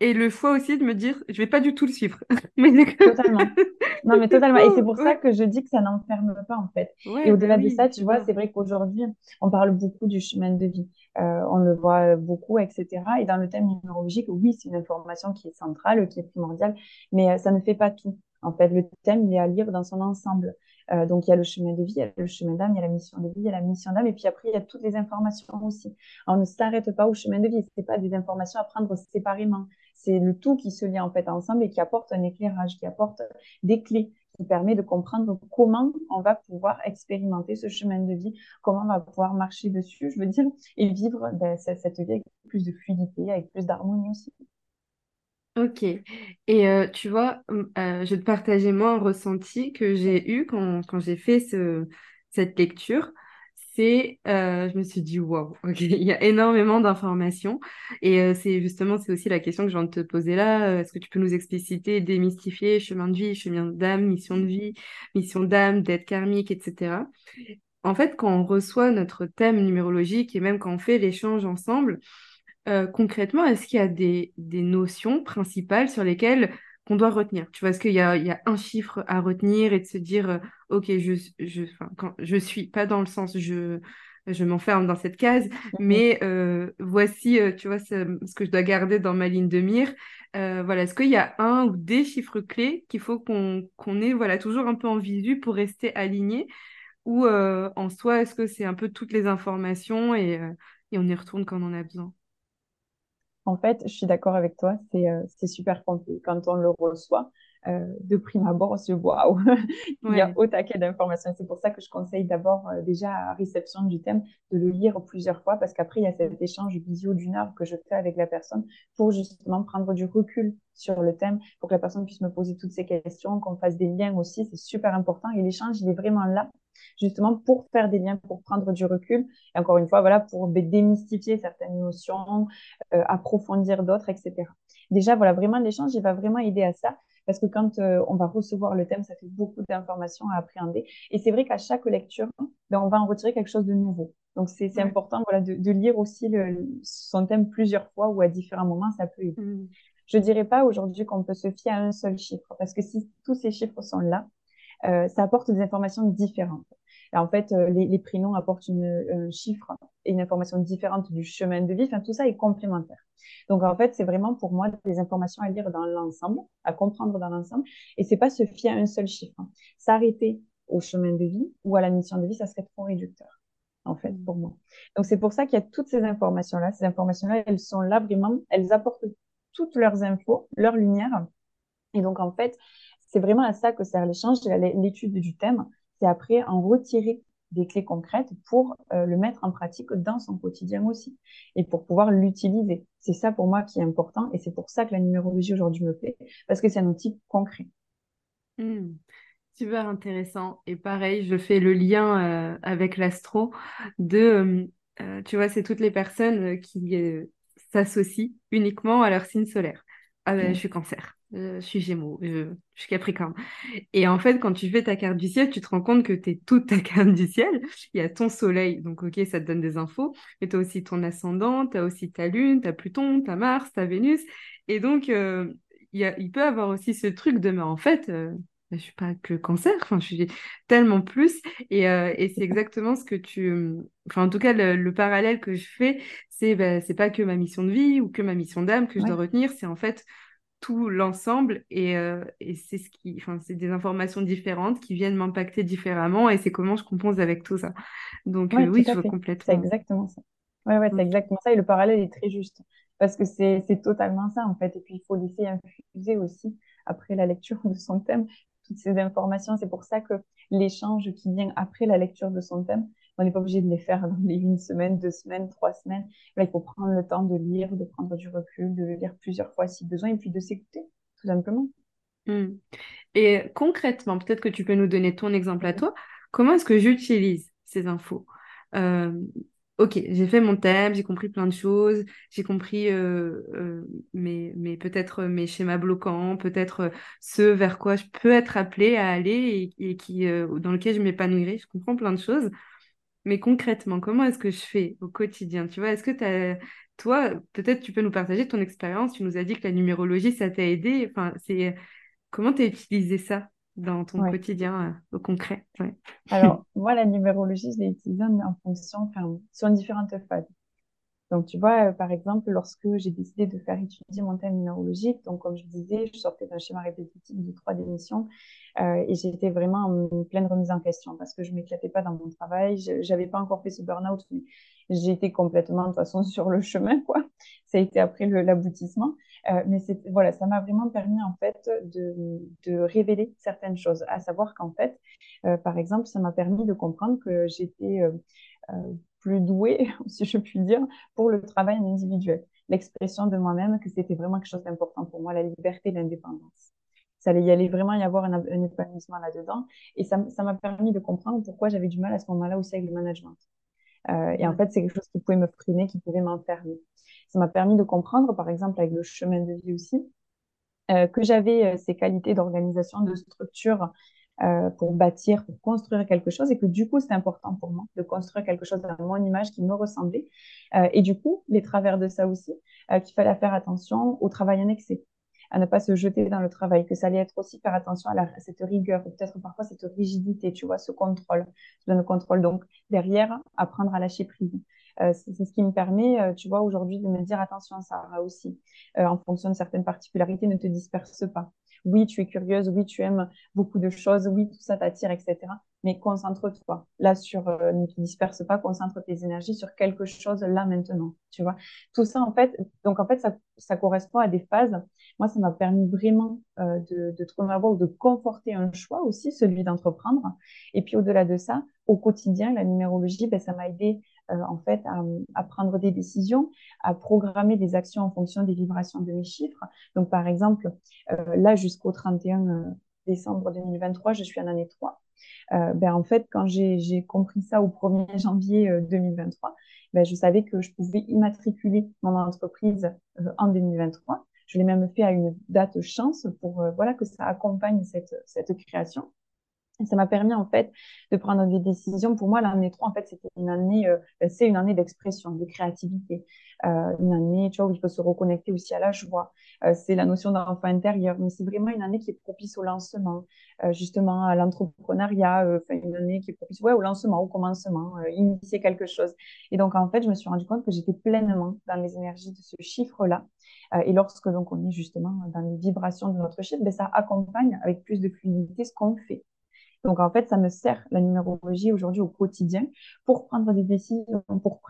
et le choix aussi de me dire, je vais pas du tout le suivre. mais totalement. Non, mais totalement. Et c'est pour ça que je dis que ça n'enferme pas, en fait. et au-delà bah de ça, tu vois, c'est vrai qu'aujourd'hui, on parle beaucoup du chemin de vie. Euh, on le voit beaucoup, etc. Et dans le thème numérologique, oui, c'est une information qui est centrale, qui est primordiale, mais euh, ça ne fait pas tout. En fait, le thème, il est à lire dans son ensemble. Euh, donc, il y a le chemin de vie, il y a le chemin d'âme, il y a la mission de vie, il y a la mission d'âme, et puis après, il y a toutes les informations aussi. on ne s'arrête pas au chemin de vie. Ce n'est pas des informations à prendre séparément c'est le tout qui se lie en fait ensemble et qui apporte un éclairage, qui apporte des clés, qui permet de comprendre comment on va pouvoir expérimenter ce chemin de vie, comment on va pouvoir marcher dessus, je veux dire, et vivre ben, cette vie avec plus de fluidité, avec plus d'harmonie aussi. Ok. Et euh, tu vois, euh, je vais te partager moi un ressenti que j'ai eu quand, j'ai fait ce, cette lecture euh, je me suis dit, waouh, il y a énormément d'informations. Et euh, c'est justement, c'est aussi la question que je viens de te poser là. Euh, est-ce que tu peux nous expliciter, démystifier chemin de vie, chemin d'âme, mission de vie, mission d'âme, dette karmique, etc. En fait, quand on reçoit notre thème numérologique et même quand on fait l'échange ensemble, concrètement, est-ce qu'il y a des, des notions principales sur lesquelles qu'on doit retenir. Tu vois, est-ce qu'il y a, il y a un chiffre à retenir et de se dire, ok, je, je, quand, je suis pas dans le sens je je m'enferme dans cette case, mmh mais voici, tu vois, ce, ce, que je dois garder dans ma ligne de mire. voilà, est-ce qu'il y a un ou des chiffres clés qu'il faut qu'on qu'on ait voilà, toujours un peu en visu pour rester aligné? Ou en soi, est-ce que c'est un peu toutes les informations et, et, on y retourne quand on en a besoin? En fait, je suis d'accord avec toi, c'est super complet. Quand on le reçoit, euh, de prime abord, on se dit waouh, il y a au taquet d'informations. C'est pour ça que je conseille d'abord, euh, déjà à réception du thème, de le lire plusieurs fois parce qu'après, il y a cet échange visio d'une heure que je fais avec la personne pour justement prendre du recul sur le thème, pour que la personne puisse me poser toutes ces questions, qu'on fasse des liens aussi. C'est super important et l'échange, il est vraiment là justement pour faire des liens, pour prendre du recul. Et encore une fois, voilà, pour démystifier certaines notions, euh, approfondir d'autres, etc. Déjà, voilà, vraiment l'échange, il va vraiment aider à ça parce que quand euh, on va recevoir le thème, ça fait beaucoup d'informations à appréhender. Et c'est vrai qu'à chaque lecture, ben, on va en retirer quelque chose de nouveau. Donc, c'est important voilà, de, lire aussi son thème plusieurs fois ou à différents moments, ça peut aider. Mm. Je ne dirais pas aujourd'hui qu'on peut se fier à un seul chiffre, parce que si tous ces chiffres sont là, euh, ça apporte des informations différentes. Et en fait, euh, les, prénoms apportent une, un chiffre et une information différente du chemin de vie. Enfin, tout ça est complémentaire. Donc, en fait, c'est vraiment pour moi des informations à lire dans l'ensemble, à comprendre dans l'ensemble. Et c'est pas se fier à un seul chiffre. Hein. S'arrêter au chemin de vie ou à la mission de vie, ça serait trop réducteur, en fait, pour moi. Donc, c'est pour ça qu'il y a toutes ces informations-là. Ces informations-là, elles sont là vraiment, elles apportent toutes leurs infos, leur lumière. Et donc, en fait, c'est vraiment à ça que sert l'échange, l'étude du thème. C'est après en retirer des clés concrètes pour euh, le mettre en pratique dans son quotidien aussi et pour pouvoir l'utiliser. C'est ça pour moi qui est important et c'est pour ça que la numérologie aujourd'hui me plaît parce que c'est un outil concret. Mmh. super intéressant. Et pareil, je fais le lien euh, avec l'astro de, euh, tu vois, c'est toutes les personnes qui s'associent uniquement à leur signe solaire. Ah ben, je suis cancer. Euh, je suis Gémeaux, je, suis Capricorne. Et en fait, quand tu fais ta carte du ciel, tu te rends compte que tu es toute ta carte du ciel. Il y a ton soleil, donc ok, ça te donne des infos, mais tu as aussi ton ascendant, tu as aussi ta lune, tu as Pluton, tu as Mars, tu as Vénus. Et donc, euh, il, y a, il peut avoir aussi ce truc de, mais en fait, euh, bah, je suis pas que cancer, enfin, je suis tellement plus. Et, et c'est exactement ce que tu. Enfin, en tout cas, le, parallèle que je fais, c'est bah, c'est pas que ma mission de vie ou que ma mission d'âme que je dois retenir, c'est en fait tout l'ensemble et, euh, et c'est ce qui enfin c'est des informations différentes qui viennent m'impacter différemment et c'est comment je compose avec tout ça. Donc euh, oui je vois complètement c'est exactement ça. Ouais ouais c'est exactement ça et le parallèle est très juste parce que c'est totalement ça en fait. Et puis il faut laisser infuser aussi après la lecture de son thème toutes ces informations. C'est pour ça que l'échange qui vient après la lecture de son thème on n'est pas obligé de les faire dans les une semaine, deux semaines, trois semaines. Il faut prendre le temps de lire, de prendre du recul, de lire plusieurs fois si besoin, et puis de s'écouter, tout simplement. Hmm. Et concrètement, peut-être que tu peux nous donner ton exemple à toi. Comment est-ce que j'utilise ces infos? Euh, Ok, j'ai fait mon thème, j'ai compris plein de choses, j'ai compris euh, euh, mes, peut-être mes schémas bloquants, peut-être ce vers quoi je peux être appelée à aller et, et qui, dans lequel je m'épanouirai. Je comprends plein de choses. Mais concrètement, comment est-ce que je fais au quotidien? Tu vois, est-ce que as... toi, peut-être tu peux nous partager ton expérience? Tu nous as dit que la numérologie, ça t'a aidé. Enfin, c'est comment tu as utilisé ça dans ton quotidien euh, au concret? Alors, moi, la numérologie, je l'ai utilisée en fonction, enfin, sur différentes phases. Donc, tu vois, euh, par exemple, lorsque j'ai décidé de faire étudier mon thème numérologique, donc comme je disais, je sortais d'un schéma répétitif de trois démissions euh, et j'étais vraiment en pleine remise en question parce que je m'éclatais pas dans mon travail, j'avais pas encore fait ce burn-out, mais j'étais complètement de toute façon sur le chemin, quoi. Ça a été après l'aboutissement, euh, mais voilà, ça m'a vraiment permis en fait de, de, révéler certaines choses, à savoir qu'en fait, euh, par exemple, ça m'a permis de comprendre que j'étais euh, euh plus douée, si je puis dire, pour le travail individuel. L'expression de moi-même, que c'était vraiment quelque chose d'important pour moi, la liberté, l'indépendance. Ça allait y aller vraiment y avoir un, épanouissement là-dedans. Et ça m'a permis de comprendre pourquoi j'avais du mal à ce moment-là aussi avec le management. Euh, et en fait, c'est quelque chose qui pouvait me freiner, qui pouvait m'enfermer. Ça m'a permis de comprendre, par exemple, avec le chemin de vie aussi, euh, que j'avais euh, ces qualités d'organisation, de structure euh, pour bâtir, pour construire quelque chose et que du coup, c'est important pour moi de construire quelque chose à mon image qui me ressemblait. Euh, et du coup, les travers de ça aussi, euh, qu'il fallait faire attention au travail annexé. à ne pas se jeter dans le travail, que ça allait être aussi faire attention à, cette rigueur, peut-être parfois cette rigidité, tu vois, ce contrôle, le contrôle. Donc, derrière, apprendre à lâcher prise. Euh, c'est ce qui me permet, euh, tu vois, aujourd'hui de me dire attention, Sarah aussi, euh, en fonction de certaines particularités, ne te disperse pas. Oui, tu es curieuse, oui, tu aimes beaucoup de choses, oui, tout ça t'attire, etc. Mais concentre-toi là sur, ne te disperse pas, concentre tes énergies sur quelque chose là maintenant, tu vois. Tout ça, en fait, donc en fait, ça, correspond à des phases. Moi, ça m'a permis vraiment de, de trouver ma voie ou de conforter un choix aussi, celui d'entreprendre. Et puis au-delà de ça, au quotidien, la numérologie, ben, ça m'a aidé euh, en fait à, prendre des décisions, à programmer des actions en fonction des vibrations de mes chiffres. Donc par exemple, euh, là jusqu'au 31 euh, décembre 2023, je suis en année 3. ben, en fait, quand j'ai compris ça au 1er janvier 2023, ben, je savais que je pouvais immatriculer mon entreprise en 2023. Je l'ai même fait à une date chance pour voilà que ça accompagne cette création. Ça m'a permis en fait de prendre des décisions. Pour moi, l'année 3, en fait, c'était une année, euh, c'est une année d'expression, de créativité, euh, une année, tu vois, où il faut se reconnecter aussi à la joie. Euh, c'est la notion d'enfant intérieur, mais c'est vraiment une année qui est propice au lancement, euh, justement à l'entrepreneuriat, euh, une année qui est propice, ouais, au lancement, au commencement, initier quelque chose. Et donc en fait, je me suis rendu compte que j'étais pleinement dans les énergies de ce chiffre-là. et lorsque donc on est justement dans les vibrations de notre chiffre, ben, ça accompagne avec plus de fluidité ce qu'on fait. Donc, en fait, ça me sert, la numérologie, aujourd'hui au quotidien, pour prendre des décisions, pour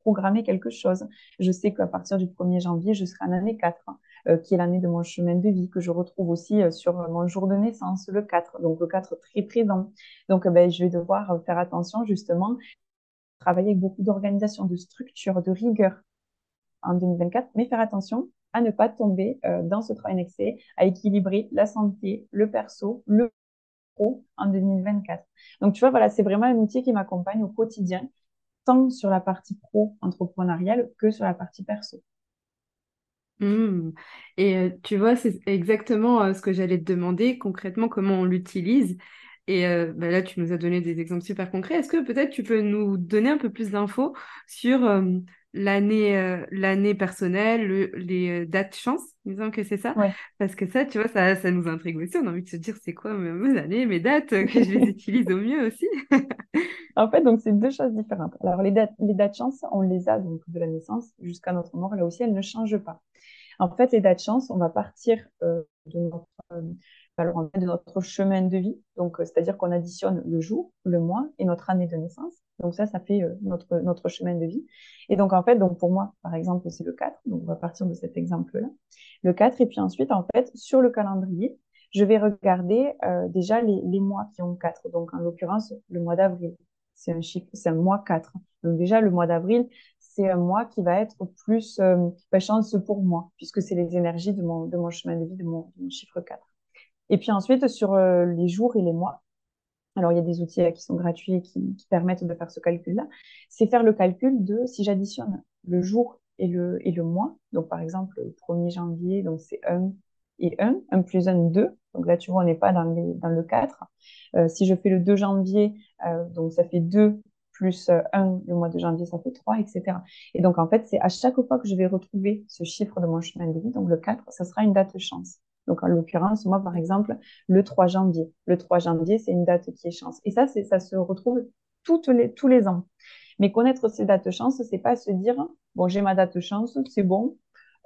programmer quelque chose. Je sais qu'à partir du 1er janvier, je serai en année 4, hein, euh, qui est l'année de mon chemin de vie, que je retrouve aussi euh, sur mon jour de naissance, le 4. Donc, le 4 très présent. Donc, ben, je vais devoir faire attention, justement, travailler avec beaucoup d'organisation, de structure, de rigueur en 2024, mais faire attention à ne pas tomber euh, dans ce travail excès, à équilibrer la santé, le perso, le en 2024. Donc, tu vois, voilà, c'est vraiment un outil qui m'accompagne au quotidien, tant sur la partie pro entrepreneuriale que sur la partie perso. Mmh. Et euh, tu vois, c'est exactement euh, ce que j'allais te demander, concrètement, comment on l'utilise. Et euh, bah là, tu nous as donné des exemples super concrets. Est-ce que peut-être tu peux nous donner un peu plus d'infos sur l'année euh, l'année personnelle, les euh, dates chance, disons que c'est ça. Parce que ça, tu vois, ça, ça nous intrigue aussi. On a envie de se dire, c'est quoi mes, années, mes dates, que je les utilise au mieux aussi? en fait, donc, c'est deux choses différentes. Alors, les dates, les dates chance, on les a donc de la naissance jusqu'à notre mort. Là aussi, elles ne changent pas. En fait, les dates chance, on va partir euh, de notre alors, de notre chemin de vie. Donc, c'est-à-dire qu'on additionne le jour, le mois et notre année de naissance. Donc ça, ça fait euh, notre, notre chemin de vie. Et donc en fait, donc pour moi, par exemple, c'est le 4. Donc on va partir de cet exemple-là. Le 4. Et puis ensuite, en fait, sur le calendrier, je vais regarder euh, déjà les, les, mois qui ont 4. Donc en l'occurrence, le mois d'avril. C'est un chiffre, c'est un mois 4. Donc déjà, le mois d'avril, c'est un mois qui va être plus euh, bah, chance pour moi, puisque c'est les énergies de mon, de mon chemin de vie, de mon, de mon chiffre 4. Et puis ensuite, sur euh, les jours et les mois, alors, il y a des outils qui sont gratuits et qui, permettent de faire ce calcul-là. C'est faire le calcul de si j'additionne le jour et le, et le mois. Donc, par exemple, le 1er janvier, donc c'est 1 et 1. 1 plus 1, 2. Donc là, tu vois, on n'est pas dans, les, dans le 4. Euh, si je fais le 2 janvier, euh, donc ça fait 2 plus 1 le mois de janvier, ça fait 3, etc. Et donc, en fait, c'est à chaque fois que je vais retrouver ce chiffre de mon chemin de vie, donc le 4, ça sera une date chance. Donc, en l'occurrence, moi, par exemple, le 3 janvier. Le 3 janvier, c'est une date qui est chance. Et ça, c'est, ça se retrouve toutes les, tous les ans. Mais connaître ces dates chance, c'est pas se dire, bon, j'ai ma date chance, c'est bon.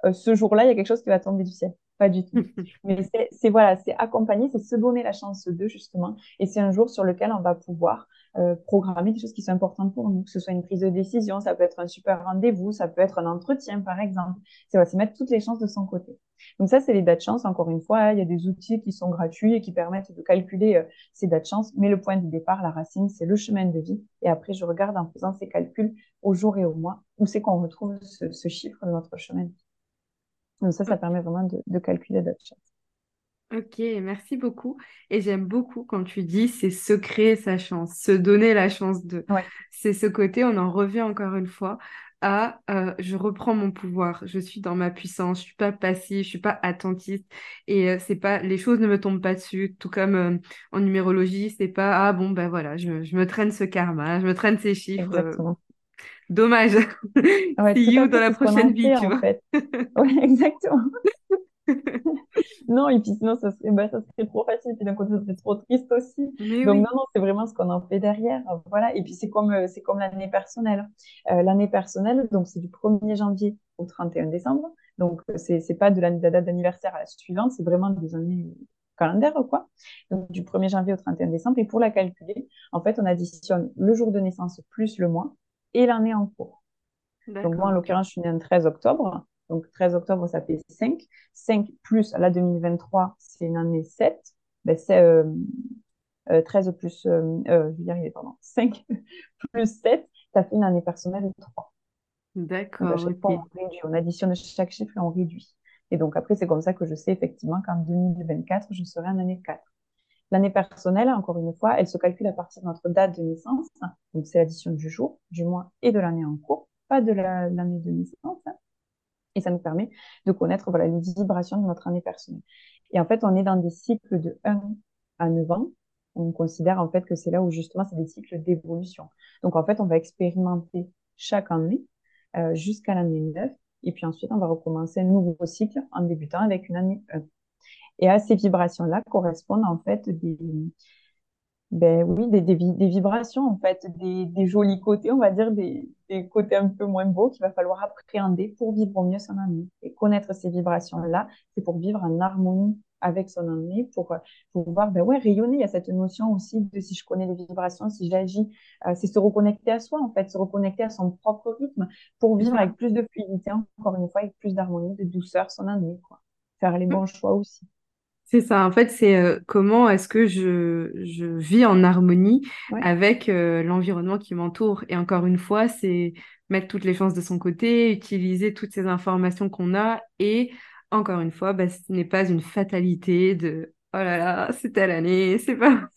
Euh, ce jour-là, il y a quelque chose qui va tomber du ciel. Pas du tout. Mais c'est, voilà, c'est accompagner, c'est se donner la chance de, justement. Et c'est un jour sur lequel on va pouvoir euh, programmer des choses qui sont importantes pour nous, que ce soit une prise de décision, ça peut être un super rendez-vous, ça peut être un entretien, par exemple. C'est mettre toutes les chances de son côté. Donc ça, c'est les dates chance. Encore une fois, il y a des outils qui sont gratuits et qui permettent de calculer euh, ces dates chance. Mais le point de départ, la racine, c'est le chemin de vie. Et après, je regarde en faisant ces calculs au jour et au mois où c'est qu'on retrouve ce, chiffre de notre chemin de vie. Donc ça, ça permet vraiment de, de calculer les dates chance. Ok, merci beaucoup. Et j'aime beaucoup quand tu dis c'est se créer sa chance, se donner la chance de. C'est ce côté, on en revient encore une fois à euh, je reprends mon pouvoir, je suis dans ma puissance, je suis pas passive, je suis pas attentiste et euh, c'est pas les choses ne me tombent pas dessus, tout comme euh, en numérologie, c'est pas ah bon ben voilà, je, me traîne ce karma, je me traîne ces chiffres. Dommage. See you dans la prochaine vie, tu vois. Fait. exactement. non, et puis sinon, ça serait, bah, ça serait trop facile. Puis d'un côté, ça serait trop triste aussi. Donc, non, non, c'est vraiment ce qu'on en fait derrière. Voilà. Et puis, c'est comme, euh, c'est comme l'année personnelle. Euh, l'année personnelle, donc, c'est du 1er janvier au 31 décembre. Donc, c'est, c'est pas de la, date d'anniversaire à la suivante, c'est vraiment des années calendaires, quoi. Donc, du 1er janvier au 31 décembre. Et pour la calculer, en fait, on additionne le jour de naissance plus le mois et l'année en cours. Donc, moi, en l'occurrence, je suis née le 13 octobre. Donc, 13 octobre, ça fait 5. 5 plus la 2023, c'est une année 7. Ben, c'est 13 euh, euh, plus, euh, je vais y arriver, pardon, 5 plus 7, ça fait une année personnelle de 3. D'accord. on réduit. On additionne chaque chiffre et on réduit. Et donc, après, c'est comme ça que je sais effectivement qu'en 2024, je serai en année 4. L'année personnelle, encore une fois, elle se calcule à partir de notre date de naissance. Donc, c'est l'addition du jour, du mois et de l'année en cours, pas de l'année de naissance. Et ça nous permet de connaître voilà, les vibrations de notre année personnelle. Et en fait, on est dans des cycles de 1 à 9 ans. On considère en fait que c'est là où justement c'est des cycles d'évolution. Donc en fait, on va expérimenter chaque année euh, jusqu'à l'année 9. Et puis ensuite, on va recommencer un nouveau cycle en débutant avec une année 1. Et à ces vibrations-là correspondent en fait des, ben oui, des, des, des, vibrations, en fait, des, des, jolis côtés, on va dire, des, des côtés un peu moins beaux qu'il va falloir appréhender pour vivre au mieux son année. Et connaître ces vibrations-là, c'est pour vivre en harmonie avec son année, pour, pour pouvoir ben ouais, rayonner. Il y a cette notion aussi de si je connais les vibrations, si j'agis, euh, c'est se reconnecter à soi, en fait, se reconnecter à son propre rythme pour vivre avec plus de fluidité, encore une fois, avec plus d'harmonie, de douceur son année, quoi. Faire les mmh. bons choix aussi. C'est ça, en fait, c'est euh, comment est-ce que je, je, vis en harmonie avec euh, l'environnement qui m'entoure. Et encore une fois, c'est mettre toutes les chances de son côté, utiliser toutes ces informations qu'on a. Et encore une fois, bah, ce n'est pas une fatalité de oh là là, c'est telle année, c'est pas.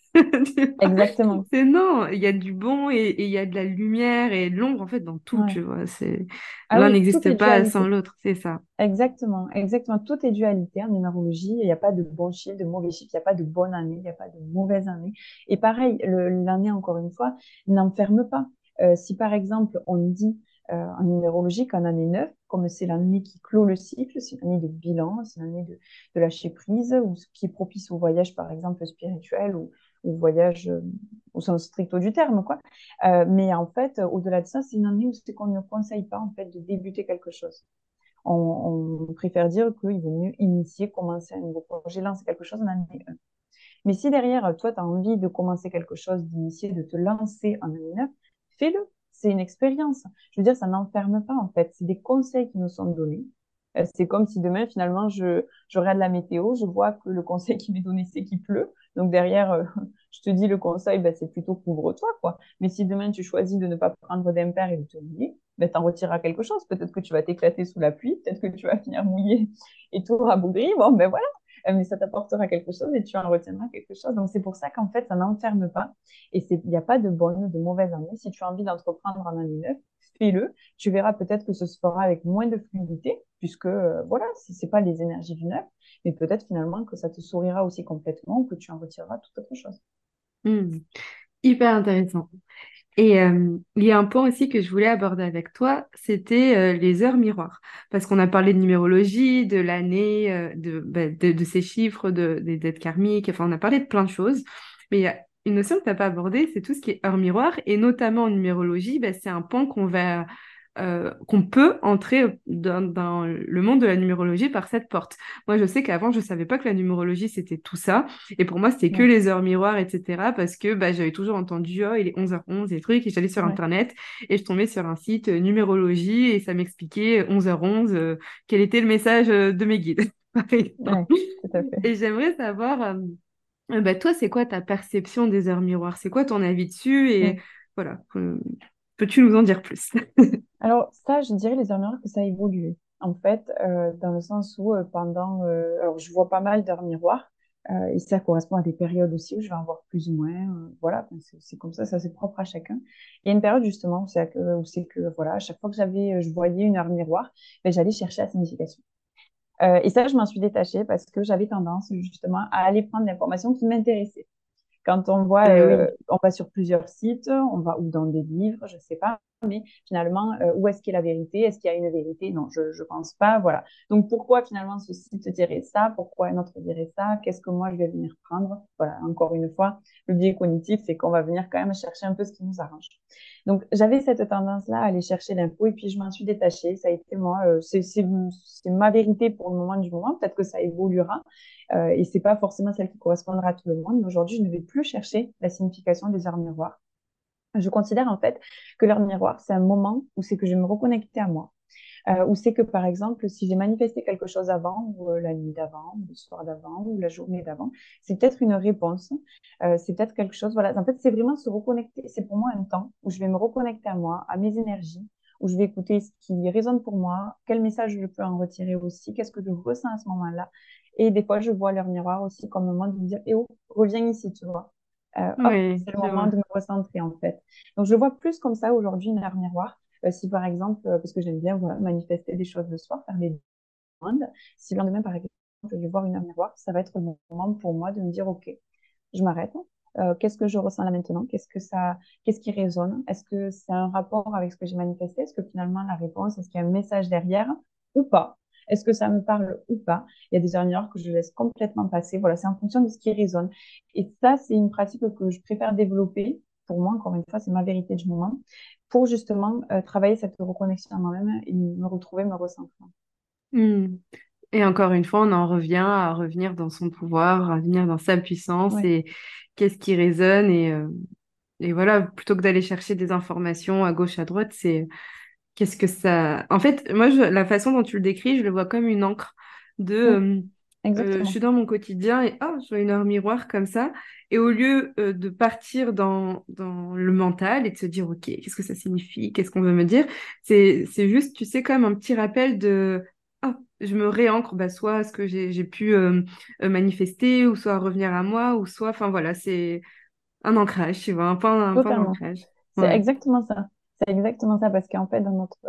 Exactement. C'est non, il y a du bon et il y a de la lumière et de l'ombre en fait dans tout, tu vois. C'est ah l'un n'existe pas sans l'autre, c'est ça. Exactement, exactement. Tout est dualité en numérologie. Il n'y a pas de bon chiffre, de mauvais chiffre. Il n'y a pas de bonne année, il n'y a pas de mauvaise année. Et pareil, l'année encore une fois n'enferme pas. Euh, si par exemple on dit euh, en numérologie qu'en année 9, comme c'est l'année qui clôt le cycle, c'est l'année de bilan, c'est l'année de, de lâcher prise, ou ce qui est propice au voyage par exemple spirituel ou, ou voyage euh, au sens stricto du terme, quoi. Euh, mais en fait, au-delà de ça, c'est une année où c'est qu'on ne conseille pas en fait de débuter quelque chose. On, préfère dire qu'il vaut mieux initier, commencer un nouveau projet, lancer quelque chose en année 1. Mais si derrière, toi, tu as envie de commencer quelque chose, d'initier, de te lancer en année 9, fais-le. C'est une expérience. Je veux dire, ça n'enferme pas, en fait. C'est des conseils qui nous sont donnés. Euh, c'est comme si demain, finalement, je, je regarde la météo, je vois que le conseil qui m'est donné, c'est qu'il pleut. Donc derrière, euh, je te dis le conseil, bah, c'est plutôt couvre-toi, quoi. Mais si demain tu choisis de ne pas prendre d'impair et de te mouiller, bah, tu retireras quelque chose. Peut-être que tu vas t'éclater sous la pluie, peut-être que tu vas finir mouillé et tout rabougri. Bon, ben voilà. Euh, mais ça t'apportera quelque chose et tu en retiendras quelque chose. Donc c'est pour ça qu'en fait, ça n'enferme pas. Et il n'y a pas de bonne ou de mauvaise année. Si tu as envie d'entreprendre en année 9, fais-le. Tu verras peut-être que ce se fera avec moins de fluidité, puisque euh, voilà, c'est pas les énergies du neuf, mais peut-être finalement que ça te sourira aussi complètement que tu en retireras toute autre chose. Hmm. Hyper intéressant. Et euh, il y a un point aussi que je voulais aborder avec toi, c'était euh, les heures miroirs. Parce qu'on a parlé de numérologie, de l'année, bah, de, de, ces chiffres, de, des dettes karmiques, enfin on a parlé de plein de choses. Mais il y a une notion que tu n'as pas abordée, c'est tout ce qui est heure miroir. Et notamment en numérologie, bah, c'est un point qu'on va euh, qu'on peut entrer dans, le monde de la numérologie par cette porte. Moi, je sais qu'avant, je savais pas que la numérologie, c'était tout ça. Et pour moi, c'était que les heures miroirs, etc. Parce que bah, j'avais toujours entendu, oh, il est 11h11 et trucs. Et j'allais sur Internet et je tombais sur un site euh, numérologie et ça m'expliquait 11h11 euh, quel était le message de mes guides. et j'aimerais savoir euh, bah, toi, c'est quoi ta perception des heures miroirs? C'est quoi ton avis dessus? Et voilà, peux-tu nous en dire plus? Alors, ça, je dirais les heures miroirs que ça a évolué. En fait, euh, dans le sens où euh, pendant. alors, je vois pas mal d'heures miroirs. et ça correspond à des périodes aussi où je vais en voir plus ou moins. voilà, c'est comme ça, ça c'est propre à chacun. Il y a une période justement où c'est que, que, voilà, à chaque fois que j'avais, je voyais une heure miroir, ben, j'allais chercher la signification. Euh, et ça, je m'en suis détachée parce que j'avais tendance justement à aller prendre l'information qui m'intéressait. Quand on voit, eh euh, on va sur plusieurs sites, on va ou dans des livres, je sais pas, mais finalement, euh, où est-ce qu'il y a la vérité? Est-ce qu'il y a une vérité? Non, je ne pense pas. Voilà. Donc, pourquoi finalement ce site dirait ça? Pourquoi un autre dirait ça? Qu'est-ce que moi, je vais venir prendre? Voilà, encore une fois, le biais cognitif, c'est qu'on va venir quand même chercher un peu ce qui nous arrange. Donc, j'avais cette tendance-là à aller chercher l'info et puis je m'en suis détachée. Ça a été moi, euh, c'est ma vérité pour le moment du moment. Peut-être que ça évoluera euh, et c'est pas forcément celle qui correspondra à tout le monde. Mais aujourd'hui, je ne vais plus chercher la signification des heures miroirs. Je considère en fait que l'heure miroir, c'est un moment où c'est que je vais me reconnecter à moi. Euh, où c'est que, par exemple, si j'ai manifesté quelque chose avant, ou euh, la nuit d'avant, ou le soir d'avant, ou la journée d'avant, c'est peut-être une réponse, euh, c'est peut-être quelque chose, voilà. En fait, c'est vraiment se reconnecter, c'est pour moi un temps où je vais me reconnecter à moi, à mes énergies, où je vais écouter ce qui résonne pour moi, quel message je peux en retirer aussi, qu'est-ce que je ressens à ce moment-là. Et des fois, je vois leur miroir aussi comme un moment de me dire, eh oh, reviens ici, tu vois. Euh, c'est le moment de me recentrer en fait. Donc je vois plus comme ça aujourd'hui une heure miroir. Euh, si par exemple, euh, parce que j'aime bien manifester des choses le soir, faire des demandes, si le lendemain par exemple je vais voir une heure miroir, ça va être le moment pour moi de me dire ok, je m'arrête. qu'est-ce que je ressens là maintenant? Qu'est-ce que ça, qu'est-ce qui résonne? Est-ce que c'est un rapport avec ce que j'ai manifesté? Est-ce que finalement la réponse, est-ce qu'il y a un message derrière ou pas? Est-ce que ça me parle ou pas Il y a des heures que je laisse complètement passer. Voilà, c'est en fonction de ce qui résonne. Et ça, c'est une pratique que je préfère développer. Pour moi, encore une fois, c'est ma vérité du moment, pour justement euh, travailler cette reconnexion à moi-même et me retrouver, me recentrer. Hmm. Et encore une fois, on en revient à revenir dans son pouvoir, à revenir dans sa puissance et qu'est-ce qui résonne. Et, euh, et voilà, plutôt que d'aller chercher des informations à gauche, à droite, c'est Qu'est-ce que ça. En fait, moi, la façon dont tu le décris, je le vois comme une encre de. Euh, euh, je suis dans mon quotidien et oh, je vois une heure miroir comme ça. Et au lieu euh, de partir dans, dans le mental et de se dire, OK, qu'est-ce que ça signifie? Qu'est-ce qu'on veut me dire? C'est juste, tu sais, comme un petit rappel de oh, je me réancre bah, soit à ce que j'ai pu manifester, ou soit revenir à moi, ou soit, enfin voilà, c'est un ancrage, tu vois, un point, un point d'ancrage. C'est exactement ça. C'est exactement ça, parce qu'en fait, dans notre,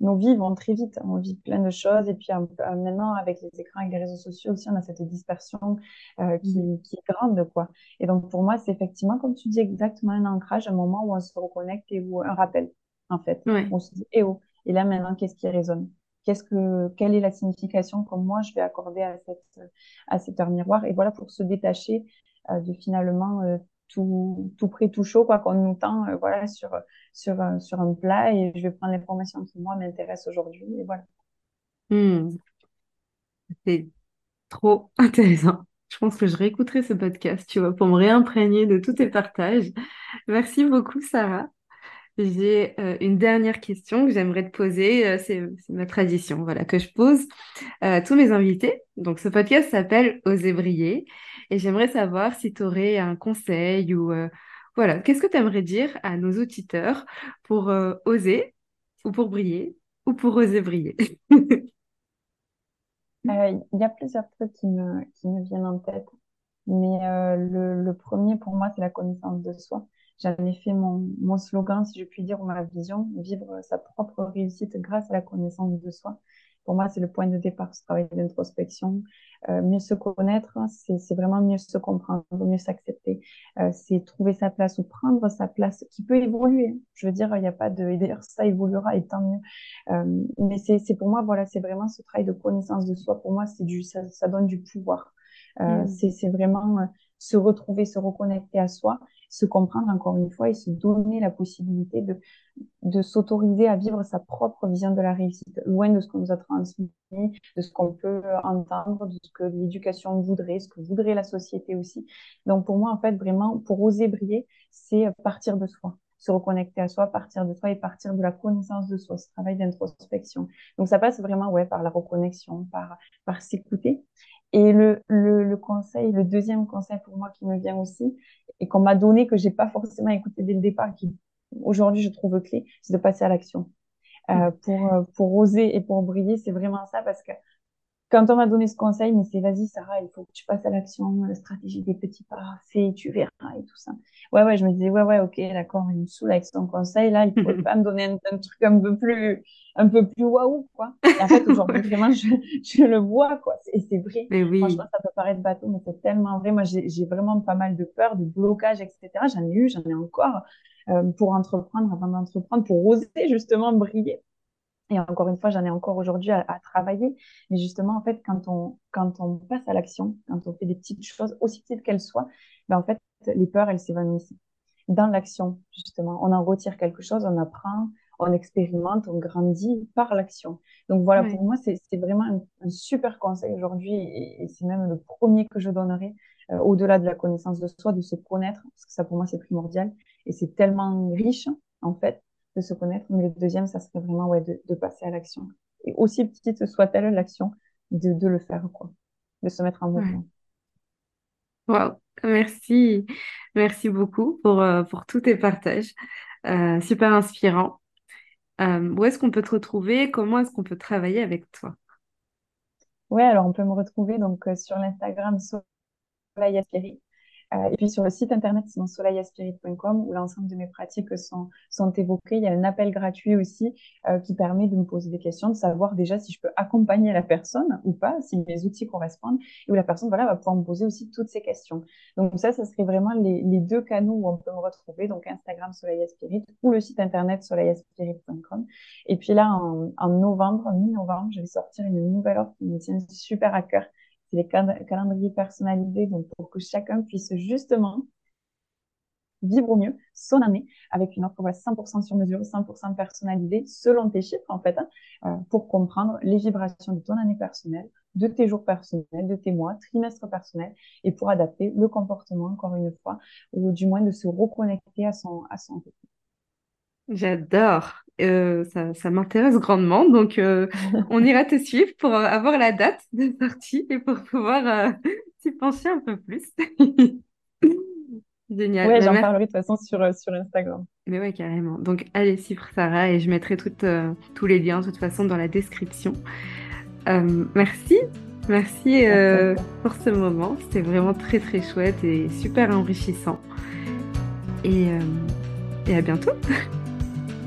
nos vies vont très vite. On vit plein de choses. Et puis maintenant, avec les écrans, avec les réseaux sociaux aussi, on a cette dispersion euh, qui, qui, est grande. quoi. Et donc, pour moi, c'est effectivement, comme tu dis, exactement un ancrage, un moment où on se reconnecte et où un rappel, en fait. On se dit, eh oh, et là maintenant, qu'est-ce qui résonne? Qu'est-ce que, quelle est la signification que moi je vais accorder à cette, à cette heure miroir? Et voilà, pour se détacher euh, de finalement euh, tout, tout prêt, tout chaud, quoi, qu'on nous tend, euh, voilà, sur, sur, euh, sur un plat et je vais prendre l'information qui, moi, m'intéresse aujourd'hui et voilà. Hmm. C'est trop intéressant. Je pense que je réécouterai ce podcast, tu vois, pour me réimprégner de tous tes partages. Merci beaucoup, Sarah. J'ai euh, une dernière question que j'aimerais te poser. Euh, c'est ma tradition, voilà, que je pose à tous mes invités. Donc, ce podcast s'appelle Oser briller. Et j'aimerais savoir si tu aurais un conseil ou euh, voilà, qu'est-ce que tu aimerais dire à nos auditeurs pour oser ou pour briller ou pour oser briller? Il y a plusieurs trucs qui me, viennent en tête. Mais le premier, pour moi, c'est la connaissance de soi. J'en ai fait mon, mon slogan, si je puis dire, ou ma vision, vivre sa propre réussite grâce à la connaissance de soi. Pour moi, c'est le point de départ, ce travail d'introspection. Euh, mieux se connaître, c'est vraiment mieux se comprendre, mieux s'accepter. Euh, c'est trouver sa place ou prendre sa place qui peut évoluer. Je veux dire, il n'y a pas de... Et d'ailleurs, ça évoluera et tant mieux. Euh, mais c'est pour moi, voilà, c'est vraiment ce travail de connaissance de soi. Pour moi, c'est du, ça, ça donne du pouvoir. Euh, mmh. C'est vraiment euh, se retrouver, se reconnecter à soi se comprendre encore une fois et se donner la possibilité de, de s'autoriser à vivre sa propre vision de la réussite, loin de ce qu'on nous a transmis, de ce qu'on peut entendre, de ce que l'éducation voudrait, ce que voudrait la société aussi. Donc pour moi, en fait, vraiment, pour oser briller, c'est partir de soi se reconnecter à soi, partir de soi et partir de la connaissance de soi, ce travail d'introspection. Donc ça passe vraiment ouais par la reconnexion, par par s'écouter. Et le, le, le, conseil, le deuxième conseil pour moi qui me vient aussi, et qu'on m'a donné, que j'ai pas forcément écouté dès le départ, qui aujourd'hui je trouve clé, c'est de passer à l'action. Euh, mm. pour, euh, pour oser et pour briller, c'est vraiment ça parce que quand on m'a donné ce conseil, mais c'est vas-y Sarah, il faut que tu passes à l'action, la stratégie des petits pas, fais, tu verras et tout ça. Ouais, ouais, je me disais, ouais, ouais, ok, d'accord, il me saoule avec son conseil, là, il faut pas me donner un, truc un peu plus, un peu plus waouh, quoi. Et en fait, aujourd'hui, vraiment, je, je, le vois, quoi. Et c'est vrai. Mais oui. Franchement, ça peut paraître bateau, mais c'est tellement vrai. Moi, j'ai vraiment pas mal de peur, de blocage, etc. J'en ai eu, j'en ai encore, euh, pour entreprendre, avant d'entreprendre, pour oser justement briller. Et encore une fois, j'en ai encore aujourd'hui à, travailler. Mais justement, en fait, quand on, quand on passe à l'action, quand on fait des petites choses, aussi petites qu'elles soient, ben, en fait, les peurs, elles s'évanouissent. Dans l'action, justement, on en retire quelque chose, on apprend, on expérimente, on grandit par l'action. Donc voilà, pour moi, c'est vraiment un, super conseil aujourd'hui et, c'est même le premier que je donnerai euh, au-delà de la connaissance de soi, de se connaître, parce que ça pour moi c'est primordial et c'est tellement riche en fait de se connaître. Mais le deuxième, ça serait vraiment ouais, de, passer à l'action. Et aussi petite soit-elle l'action, de, de, le faire, quoi. De se mettre en mouvement. Wow, merci. Merci beaucoup pour, euh, pour tous tes partages. Euh, super inspirant. Euh, où est-ce qu'on peut te retrouver? Comment est-ce qu'on peut travailler avec toi? Ouais, alors on peut me retrouver donc sur l'Instagram Soleil Aspiri. Euh, et puis sur le site internet sinon soleilaspirit.com où l'ensemble de mes pratiques sont, sont évoquées, il y a un appel gratuit aussi euh, qui permet de me poser des questions, de savoir déjà si je peux accompagner la personne ou pas, si mes outils correspondent, et où la personne voilà, va pouvoir me poser aussi toutes ces questions. Donc ça, ça serait vraiment les, les deux canaux où on peut me retrouver, donc Instagram Soleil ou le site internet soleilaspirit.com. Et puis là, en, en novembre, mi-novembre, je vais sortir une nouvelle offre qui me tient super à cœur c'est les calendriers personnalisés, donc pour que chacun puisse justement vivre au mieux son année avec une offre voilà, 100% sur mesure, 100% personnalisée selon tes chiffres en fait, hein, euh, pour comprendre les vibrations de ton année personnelle, de tes jours personnels, de tes mois, trimestres personnels et pour adapter le comportement encore une fois ou du moins de se reconnecter à son à son J'adore. Euh, ça, ça m'intéresse grandement. Donc, euh, on ira te suivre pour avoir la date de sortie et pour pouvoir euh, s'y pencher un peu plus. Génial. Oui, bah, j'en parlerai de toute façon sur, sur Instagram. Mais ouais, carrément. Donc, allez suivre Sarah et je mettrai toutes, tous les liens de toute façon dans la description. merci. Merci pour ce moment. C'était vraiment très, très chouette et super enrichissant. Et, et à bientôt.